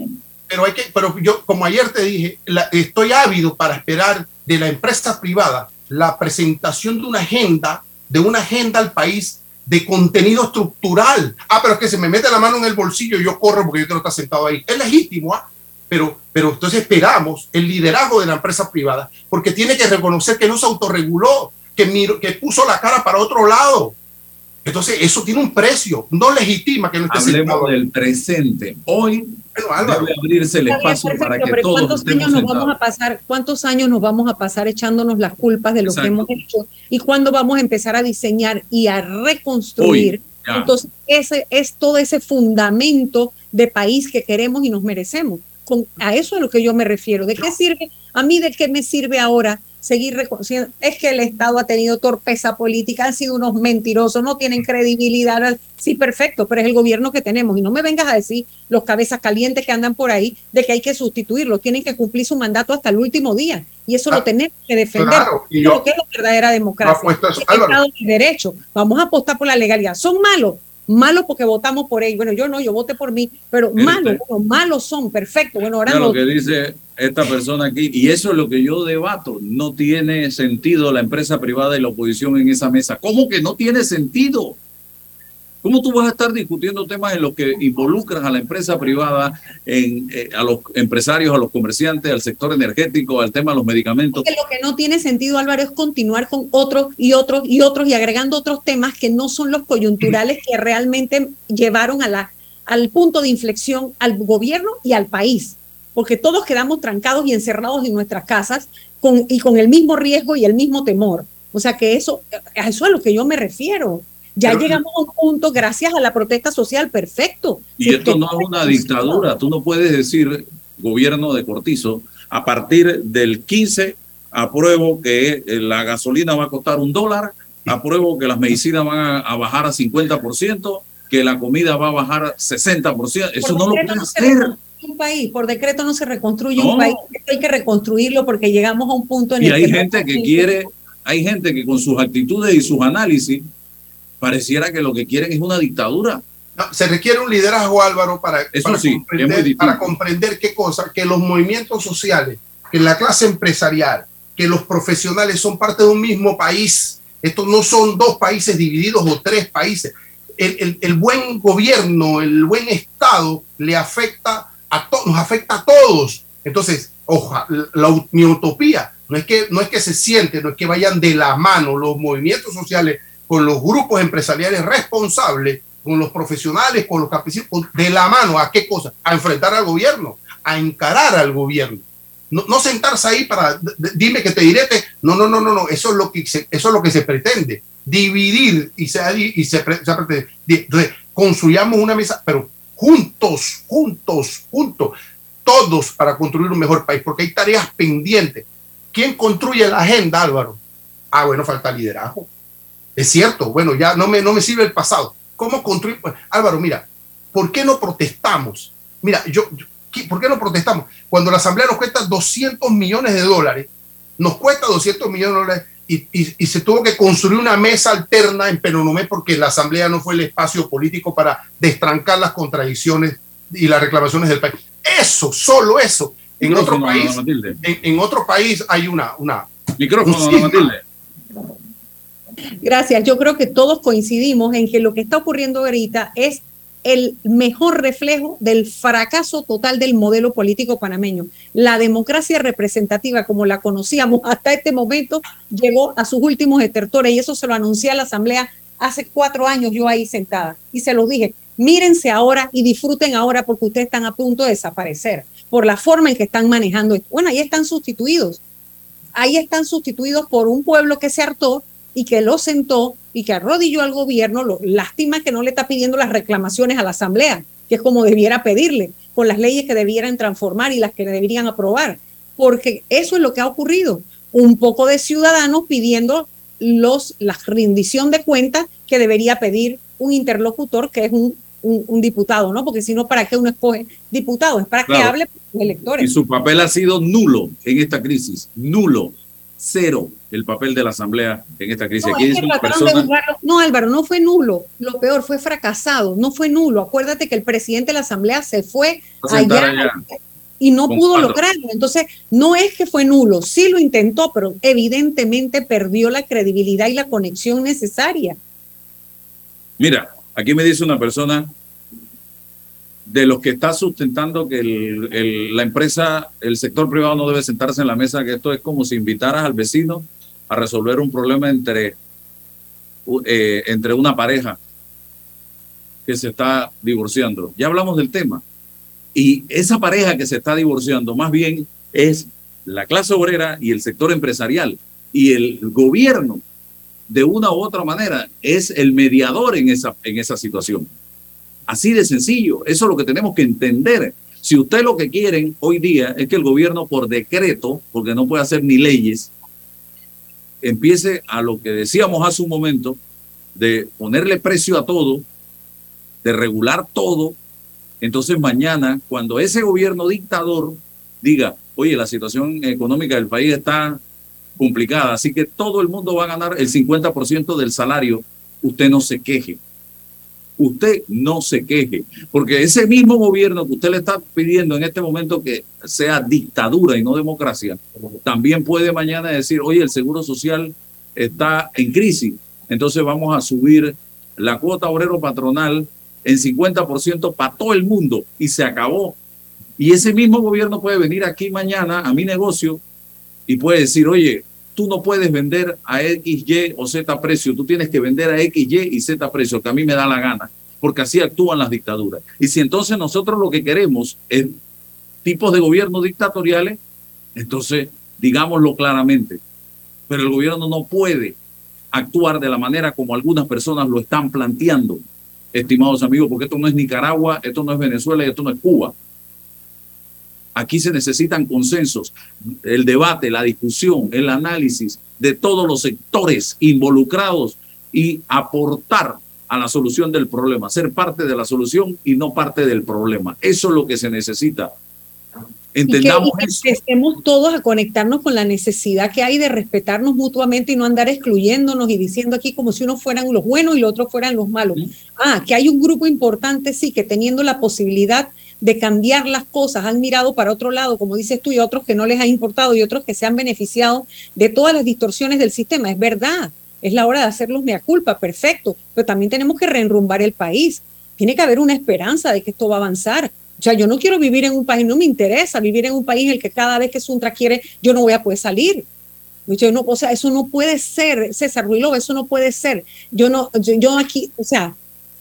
pero hay que, pero yo, como ayer te dije, estoy ávido para esperar de la empresa privada la presentación de una agenda de una agenda al país de contenido estructural. Ah, pero es que se me mete la mano en el bolsillo y yo corro porque yo quiero estar sentado ahí. Es legítimo, ¿ah? Pero, pero entonces esperamos el liderazgo de la empresa privada porque tiene que reconocer que no se autorreguló, que, que puso la cara para otro lado. Entonces, eso tiene un precio, no legitima que no esté Hablemos del presente. Hoy debe abrirse el espacio para que todos ¿cuántos años nos vamos a pasar ¿Cuántos años nos vamos a pasar echándonos las culpas de lo que hemos hecho? ¿Y cuándo vamos a empezar a diseñar y a reconstruir? Entonces, ese es todo ese fundamento de país que queremos y nos merecemos. con, a eso es a lo que yo me refiero. ¿De qué sirve? A mí, ¿de qué me sirve ahora seguir reconociendo? Es que el Estado ha tenido torpeza política, han sido unos mentirosos, no tienen credibilidad. Sí, perfecto, pero es el gobierno que tenemos. Y no me vengas a decir los cabezas calientes que andan por ahí de que hay que sustituirlos, tienen que cumplir su mandato hasta el último día. Y eso lo ah, tenemos que defender. Claro, y yo, que es la verdadera democracia. Estado de derecho. Vamos a apostar por la legalidad. ¿Son malos? Malo porque votamos por él. Bueno, yo no, yo voté por mí, pero malos, malos son, perfecto. Bueno, ahora lo que dice esta persona aquí, y eso es lo que yo debato, no tiene sentido la empresa privada y la oposición en esa mesa. ¿Cómo que no tiene sentido? ¿Cómo tú vas a estar discutiendo temas en los que involucras a la empresa privada, eh, a los empresarios, a los comerciantes, al sector energético, al tema de los medicamentos? Lo que no tiene sentido, Álvaro, es continuar con otros y otros y otros y agregando otros temas que no son los coyunturales que realmente llevaron a la, al punto de inflexión al gobierno y al país. Porque todos quedamos trancados y encerrados en nuestras casas con, y con el mismo riesgo y el mismo temor. O sea que eso, a eso es a lo que yo me refiero. Ya llegamos a un punto, gracias a la protesta social, perfecto. Y esto no es una dictadura. Tú no puedes decir, gobierno de Cortizo, a partir del 15 apruebo que eh, la gasolina va a costar un dólar, apruebo que las medicinas van a, bajar a 50%, que la comida va a bajar 60%. Eso no lo puede hacer. Un país, por decreto no se reconstruye un país, hay que reconstruirlo porque llegamos a un punto en y el hay gente que quiere, hay gente que con sus actitudes y sus análisis pareciera que lo que quieren es una dictadura. se requiere un liderazgo, Álvaro, para, para, comprender, para comprender qué cosa, que los movimientos sociales, que la clase empresarial, que los profesionales son parte de un mismo país. Estos no son dos países divididos o tres países. El, el, buen gobierno, el buen Estado le afecta a todos, nos afecta a todos. Entonces, oja, la, mi utopía no es, que, no es que se siente, no es que vayan de la mano los movimientos sociales con los grupos empresariales responsables, con los profesionales, con los campesinos, de la mano, ¿a qué cosa? A enfrentar al gobierno, a encarar al gobierno. No, sentarse ahí para, dime que te diré, no, no, no, no, no, eso es lo que se, eso es lo que se pretende, dividir y se, y se, pretende. Entonces, construyamos una mesa, pero juntos, juntos, juntos, todos para construir un mejor país, porque hay tareas pendientes. ¿Quién construye la agenda, Álvaro? Ah, bueno, falta liderazgo. Es cierto, bueno, ya no me, no me sirve el pasado. ¿Cómo construir? Pues, Álvaro, mira, ¿por qué no protestamos? Mira, yo, ¿por qué no protestamos? Cuando la Asamblea nos cuesta 200 millones de dólares, nos cuesta 200 millones de dólares y, y, se tuvo que construir una mesa alterna en Penonomé porque la Asamblea no fue el espacio político para destrancar las contradicciones y las reclamaciones del país. Eso, solo eso. En otro país, en, otro país hay una, una micrófono, Matilde. Gracias. Yo creo que todos coincidimos en que lo que está ocurriendo ahorita es el mejor reflejo del fracaso total del modelo político panameño. La democracia representativa, como la conocíamos hasta este momento, llegó a sus últimos estertores y eso se lo anuncié a la Asamblea hace cuatro años yo ahí sentada y se los dije, mírense ahora y disfruten ahora porque ustedes están a punto de desaparecer por la forma en que están manejando esto. Bueno, ahí están sustituidos. Ahí están sustituidos por un pueblo que se hartó y que lo sentó y que arrodilló al gobierno. Lo, lástima que no le está pidiendo las reclamaciones a la Asamblea, que es como debiera pedirle, con las leyes que debieran transformar y las que deberían aprobar, porque eso es lo que ha ocurrido. Un poco de ciudadanos pidiendo los, la rendición de cuentas que debería pedir un interlocutor que es un, un, diputado, ¿no? Porque si no, ¿para qué uno escoge diputado? Es para que hable con electores. Y su papel ha sido nulo en esta crisis, nulo cero el papel de la Asamblea en esta crisis. No, Álvaro, no fue nulo. Lo peor fue fracasado, no fue nulo. Acuérdate que el presidente de la Asamblea se fue allá, y no pudo lograrlo. Entonces, no es que fue nulo, sí lo intentó, pero evidentemente perdió la credibilidad y la conexión necesaria. Mira, aquí me dice una persona de los que está sustentando que la empresa, el sector privado no debe sentarse en la mesa, que esto es como si invitaras al vecino a resolver un problema entre, eh, entre una pareja que se está divorciando. Ya hablamos del tema. Y esa pareja que se está divorciando más bien es la clase obrera y el sector empresarial. Y el gobierno, de una u otra manera, es el mediador en esa, en esa situación. Así de sencillo. Eso es lo que tenemos que entender. Si usted lo que quieren hoy día es que el gobierno por decreto, porque no puede hacer ni leyes, empiece a lo que decíamos hace un momento, de ponerle precio a todo, de regular todo, entonces mañana, cuando ese gobierno dictador diga, oye, la situación económica del país está complicada, así que todo el mundo va a ganar el 50% del salario, usted no se queje. Usted no se queje, porque ese mismo gobierno que usted le está pidiendo en este momento que sea dictadura y no democracia, también puede mañana decir, oye, el Seguro Social está en crisis, entonces vamos a subir la cuota obrero patronal en 50% para todo el mundo y se acabó. Y ese mismo gobierno puede venir aquí mañana a mi negocio y puede decir, oye, tú no puedes vender a X, Y o Z precio, tú tienes que vender a X, Y y Z precio, que a mí me da la gana, porque así actúan las dictaduras. Y si entonces nosotros lo que queremos es tipos de gobierno dictatoriales, entonces digámoslo claramente, pero el gobierno no puede actuar de la manera como algunas personas lo están planteando, estimados amigos, porque esto no es Nicaragua, esto no es Venezuela y esto no es Cuba. Aquí se necesitan consensos, el debate, la discusión, el análisis de todos los sectores involucrados y aportar a la solución del problema, ser parte de la solución y no parte del problema. Eso es lo que se necesita. Entendamos y que, y que empecemos todos a conectarnos con la necesidad que hay de respetarnos mutuamente y no andar excluyéndonos y diciendo aquí como si unos fueran los buenos y los otros fueran los malos. Ah, que hay un grupo importante, sí, que teniendo la posibilidad de cambiar las cosas, han mirado para otro lado, como dices tú, y otros que no les ha importado y otros que se han beneficiado de todas las distorsiones del sistema. Es verdad, es la hora de hacerlos mea culpa, perfecto, pero también tenemos que reenrumbar el país. Tiene que haber una esperanza de que esto va a avanzar. O sea, yo no quiero vivir en un país, no me interesa vivir en un país en el que cada vez que Suntra quiere, yo no voy a poder salir. Yo no, o sea, eso no puede ser, César Ruilova, eso no puede ser. Yo no, yo, yo aquí, o sea,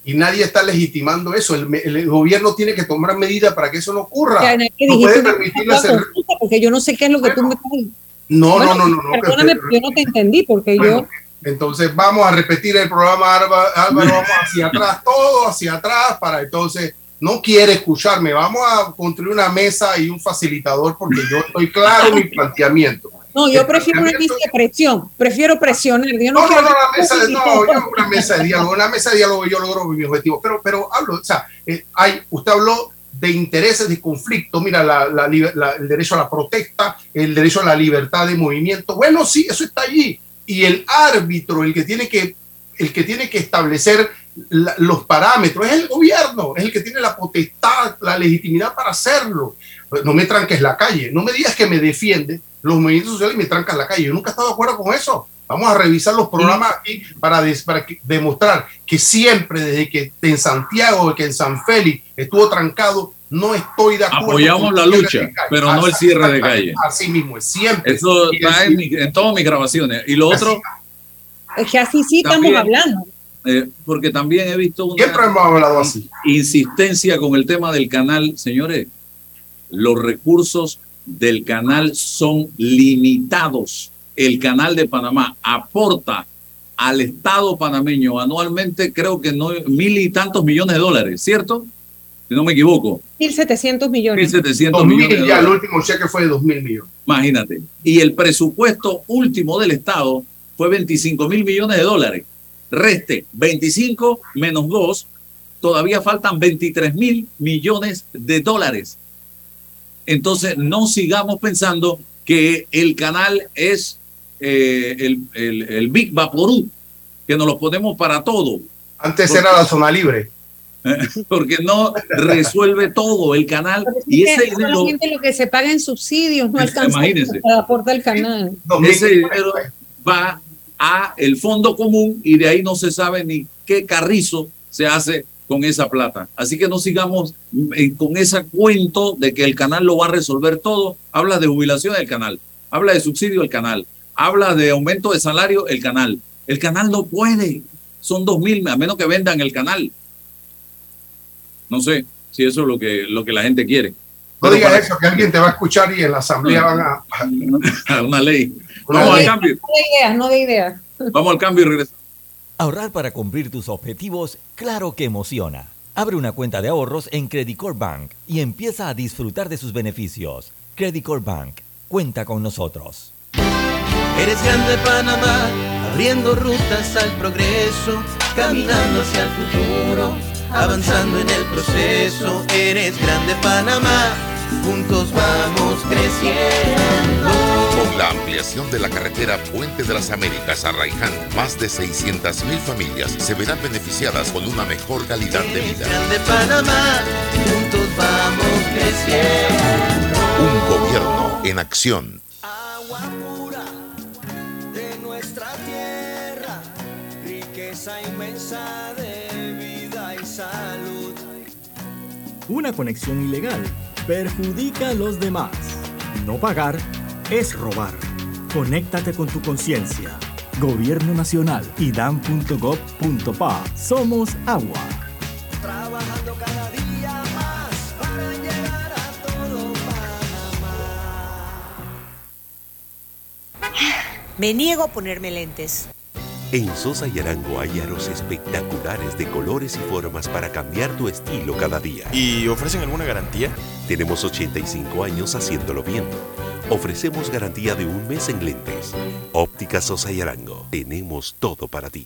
y nadie está legitimando eso. El, el, gobierno tiene que tomar medidas para que eso no ocurra. no puede permitirle hacer... Porque yo no sé qué es lo que bueno, tú me No, bueno, no, no, no. Perdóname, pero, yo no te entendí porque bueno, yo. Entonces vamos a repetir el programa, Álvaro, vamos hacia atrás, [laughs] todo hacia atrás, para entonces no quiere escucharme. Vamos a construir una mesa y un facilitador porque yo estoy claro en mi planteamiento. No, yo prefiero una mesa de presión, prefiero presionar. Yo no, no, no, no, la mesa de, no, yo una mesa de diálogo, una mesa de diálogo yo logro mi objetivo, pero, pero hablo, o sea, eh, hay, usted habló de intereses de conflicto, mira, la, la, la, el derecho a la protesta, el derecho a la libertad de movimiento, bueno, sí, eso está allí, y el árbitro, el que tiene que, el que, tiene que establecer los parámetros, es el gobierno, es el que tiene la potestad, la legitimidad para hacerlo. No me tranques la calle, no me digas que me defiende, los movimientos sociales me trancan la calle. Yo nunca he estado de acuerdo con eso. Vamos a revisar los programas aquí para, des, para que, demostrar que siempre, desde que en Santiago, que en San Félix estuvo trancado, no estoy de acuerdo. Apoyamos la lucha, pero no el cierre de calle. Así mismo es, siempre. Eso está en, mi, en, todas mis grabaciones. Y lo otro. Es que así sí también, estamos hablando. Eh, porque también he visto una Siempre hemos hablado así. insistencia con el tema del canal. Señores, los recursos del canal son limitados. El canal de Panamá aporta al Estado panameño anualmente creo que no mil y tantos millones de dólares, ¿cierto? Si no me equivoco. 1.700 millones. 1.700 millones. Ya el último cheque fue de 2.000 millones. Imagínate. Y el presupuesto último del Estado fue 25 mil millones de dólares. Reste 25 menos 2, todavía faltan 23 mil millones de dólares. Entonces, no sigamos pensando que el canal es eh, el, el, el, Big Vaporú, que nos lo ponemos para todo. Antes porque, era la zona libre. [laughs] Porque no resuelve todo el canal. y ese dinero. Solamente lo que se paga en subsidios no alcanza para aportar el canal. Ese dinero va a el fondo común y de ahí no se sabe ni qué carrizo se hace con esa plata. Así que no sigamos eh, con ese cuento de que el canal lo va a resolver todo. Habla de jubilación del canal, habla de subsidio del canal, habla de aumento de salario el canal. El canal no puede, son dos mil, a menos que vendan el canal. No sé si eso es lo que, lo que la gente quiere. No digas para... eso, que alguien te va a escuchar y en la asamblea no, van a... a [laughs] una ley. Una Vamos ley. al cambio. No de ideas, no de ideas. Vamos al cambio y regresamos. Ahorrar para cumplir tus objetivos, claro que emociona. Abre una cuenta de ahorros en Credit Bank y empieza a disfrutar de sus beneficios. Credit Bank, cuenta con nosotros. Eres grande Panamá, abriendo rutas al progreso, caminando hacia el futuro, avanzando en el proceso. Eres grande Panamá, juntos vamos creciendo. Con la ampliación de la carretera Puente de las Américas a Raiján, más de 600.000 familias se verán beneficiadas con una mejor calidad de vida. grande Panamá, juntos vamos creciendo. Un gobierno en acción. Agua pura de nuestra tierra, riqueza inmensa de vida y salud. Una conexión ilegal perjudica a los demás. No pagar es robar. Conéctate con tu conciencia. Gobierno Nacional y dan.gov.pa. Somos agua. Trabajando cada día más para llegar a todo Panamá. Me niego a ponerme lentes. En Sosa y Arango hay aros espectaculares de colores y formas para cambiar tu estilo cada día. ¿Y ofrecen alguna garantía? Tenemos 85 años haciéndolo bien. Ofrecemos garantía de un mes en lentes. Óptica Sosa y Arango. Tenemos todo para ti.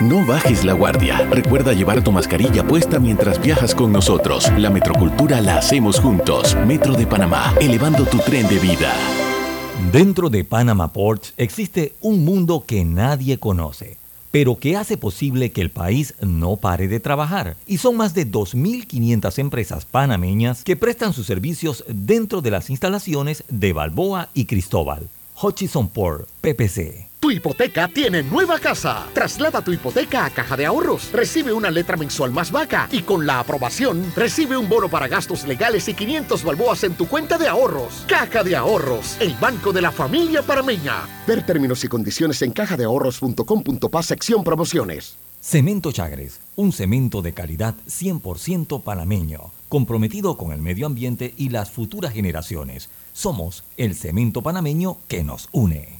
No bajes la guardia. Recuerda llevar tu mascarilla puesta mientras viajas con nosotros. La metrocultura la hacemos juntos. Metro de Panamá, elevando tu tren de vida. Dentro de Panama Ports existe un mundo que nadie conoce, pero que hace posible que el país no pare de trabajar. Y son más de 2.500 empresas panameñas que prestan sus servicios dentro de las instalaciones de Balboa y Cristóbal. Hutchison Port, PPC. Tu hipoteca tiene nueva casa. Traslada tu hipoteca a Caja de Ahorros. Recibe una letra mensual más vaca y con la aprobación recibe un bono para gastos legales y 500 balboas en tu cuenta de ahorros. Caja de Ahorros, el banco de la familia parameña. Ver términos y condiciones en cajadeahorros.com.pa sección promociones. Cemento Chagres, un cemento de calidad 100% panameño, comprometido con el medio ambiente y las futuras generaciones. Somos el cemento panameño que nos une.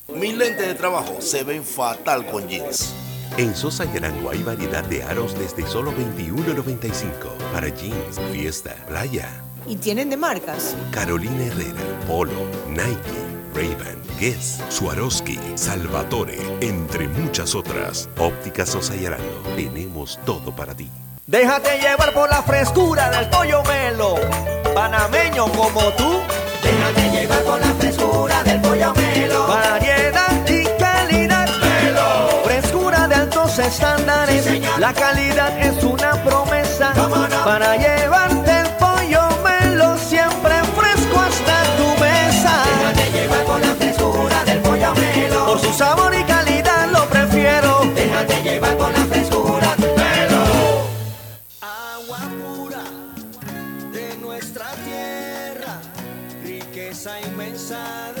Mis lentes de trabajo se ven fatal con jeans. En Sosa y Arango hay variedad de aros desde solo $21.95 para jeans, fiesta, playa. ¿Y tienen de marcas? Carolina Herrera, Polo, Nike, Ray-Ban, Guess, Swarovski, Salvatore, entre muchas otras. Óptica Sosa y Arango, tenemos todo para ti. Déjate llevar por la frescura del pollo melo, panameño como tú. Déjate llevar por la frescura del pollo melo. Variedad y calidad. Melo. Frescura de altos estándares. la calidad es una promesa para llevarte el pollo melo siempre fresco hasta tu mesa. Déjate llevar por la frescura del pollo melo. Por su sabor y calidad lo prefiero. Déjate llevar por la frescura melo. Agua pura de nuestra tierra, riqueza inmensa de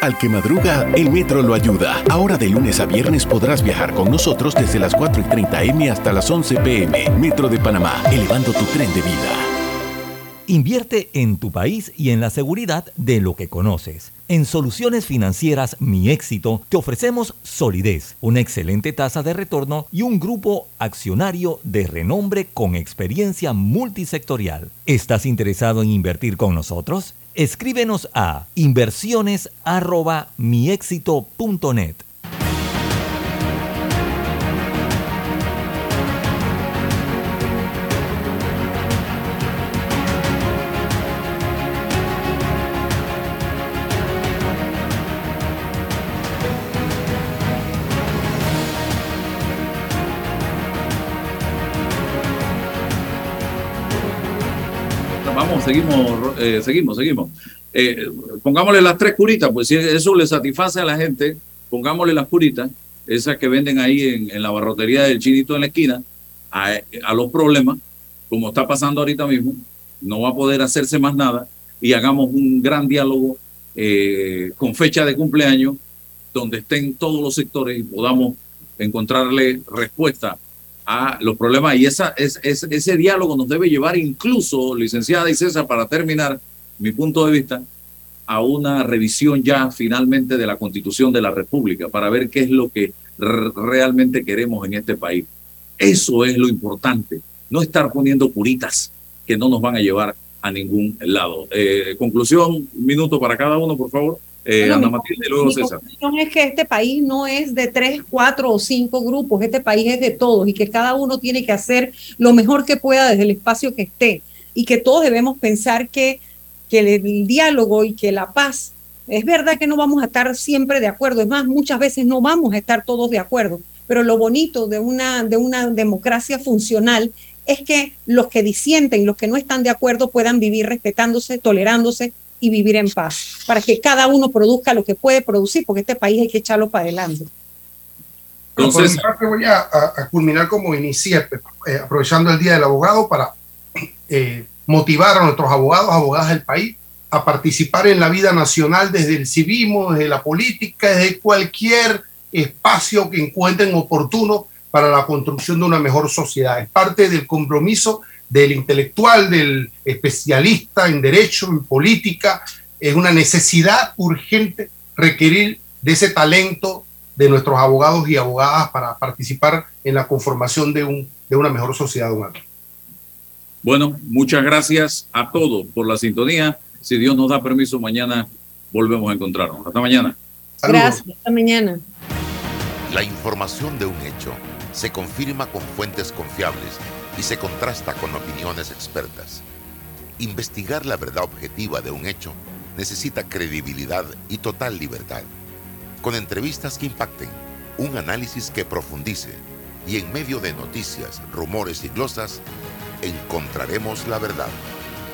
Al que madruga, el metro lo ayuda. Ahora de lunes a viernes podrás viajar con nosotros desde las 4 y 30 M hasta las 11 PM. Metro de Panamá, elevando tu tren de vida. Invierte en tu país y en la seguridad de lo que conoces. En Soluciones Financieras Mi Éxito te ofrecemos solidez, una excelente tasa de retorno y un grupo accionario de renombre con experiencia multisectorial. ¿Estás interesado en invertir con nosotros? Escríbenos a inversiones@miexito.net. seguimos, eh, seguimos, seguimos. Eh, pongámosle las tres curitas, pues si eso le satisface a la gente, pongámosle las curitas, esas que venden ahí en, la barrotería del chinito en la esquina, a, a los problemas, como está pasando ahorita mismo, no va a poder hacerse más nada y hagamos un gran diálogo eh, con fecha de cumpleaños donde estén todos los sectores y podamos encontrarle respuesta a los problemas. Y esa, es, es- ese diálogo nos debe llevar incluso, licenciada y César, para terminar mi punto de vista, a una revisión ya finalmente de la constitución de la República para ver qué es lo que realmente queremos en este país. Eso es lo importante, no estar poniendo curitas que no nos van a llevar a ningún lado. Eh, conclusión, un minuto para cada uno, por favor. Eh, Bueno, Ana Matilde luego mi César. es que este país no es de tres, cuatro o cinco grupos, este país es de todos y que cada uno tiene que hacer lo mejor que pueda desde el espacio que esté y que todos debemos pensar que, que el, el diálogo y que la paz, es verdad que no vamos a estar siempre de acuerdo, es más, muchas veces no vamos a estar todos de acuerdo, pero lo bonito de una, de una democracia funcional es que los que disienten, los que no están de acuerdo puedan vivir respetándose, tolerándose y vivir en paz, para que cada uno produzca lo que puede producir, porque este país hay que echarlo para adelante. Pero por mi parte voy a, a- a culminar como inicié, eh, aprovechando el Día del Abogado para eh, motivar a nuestros abogados, abogadas del país, a participar en la vida nacional desde el civismo, desde la política, desde cualquier espacio que encuentren oportuno para la construcción de una mejor sociedad. Es parte del compromiso del intelectual, del especialista en derecho, en política. Es una necesidad urgente requerir de ese talento de nuestros abogados y abogadas para participar en la conformación de, un, de una mejor sociedad humana. Bueno, muchas gracias a todos por la sintonía. Si Dios nos da permiso, mañana volvemos a encontrarnos. Hasta mañana. Gracias, hasta mañana. La información de un hecho se confirma con fuentes confiables y se contrasta con opiniones expertas. Investigar la verdad objetiva de un hecho necesita credibilidad y total libertad. Con entrevistas que impacten, un análisis que profundice y en medio de noticias, rumores y glosas, encontraremos la verdad.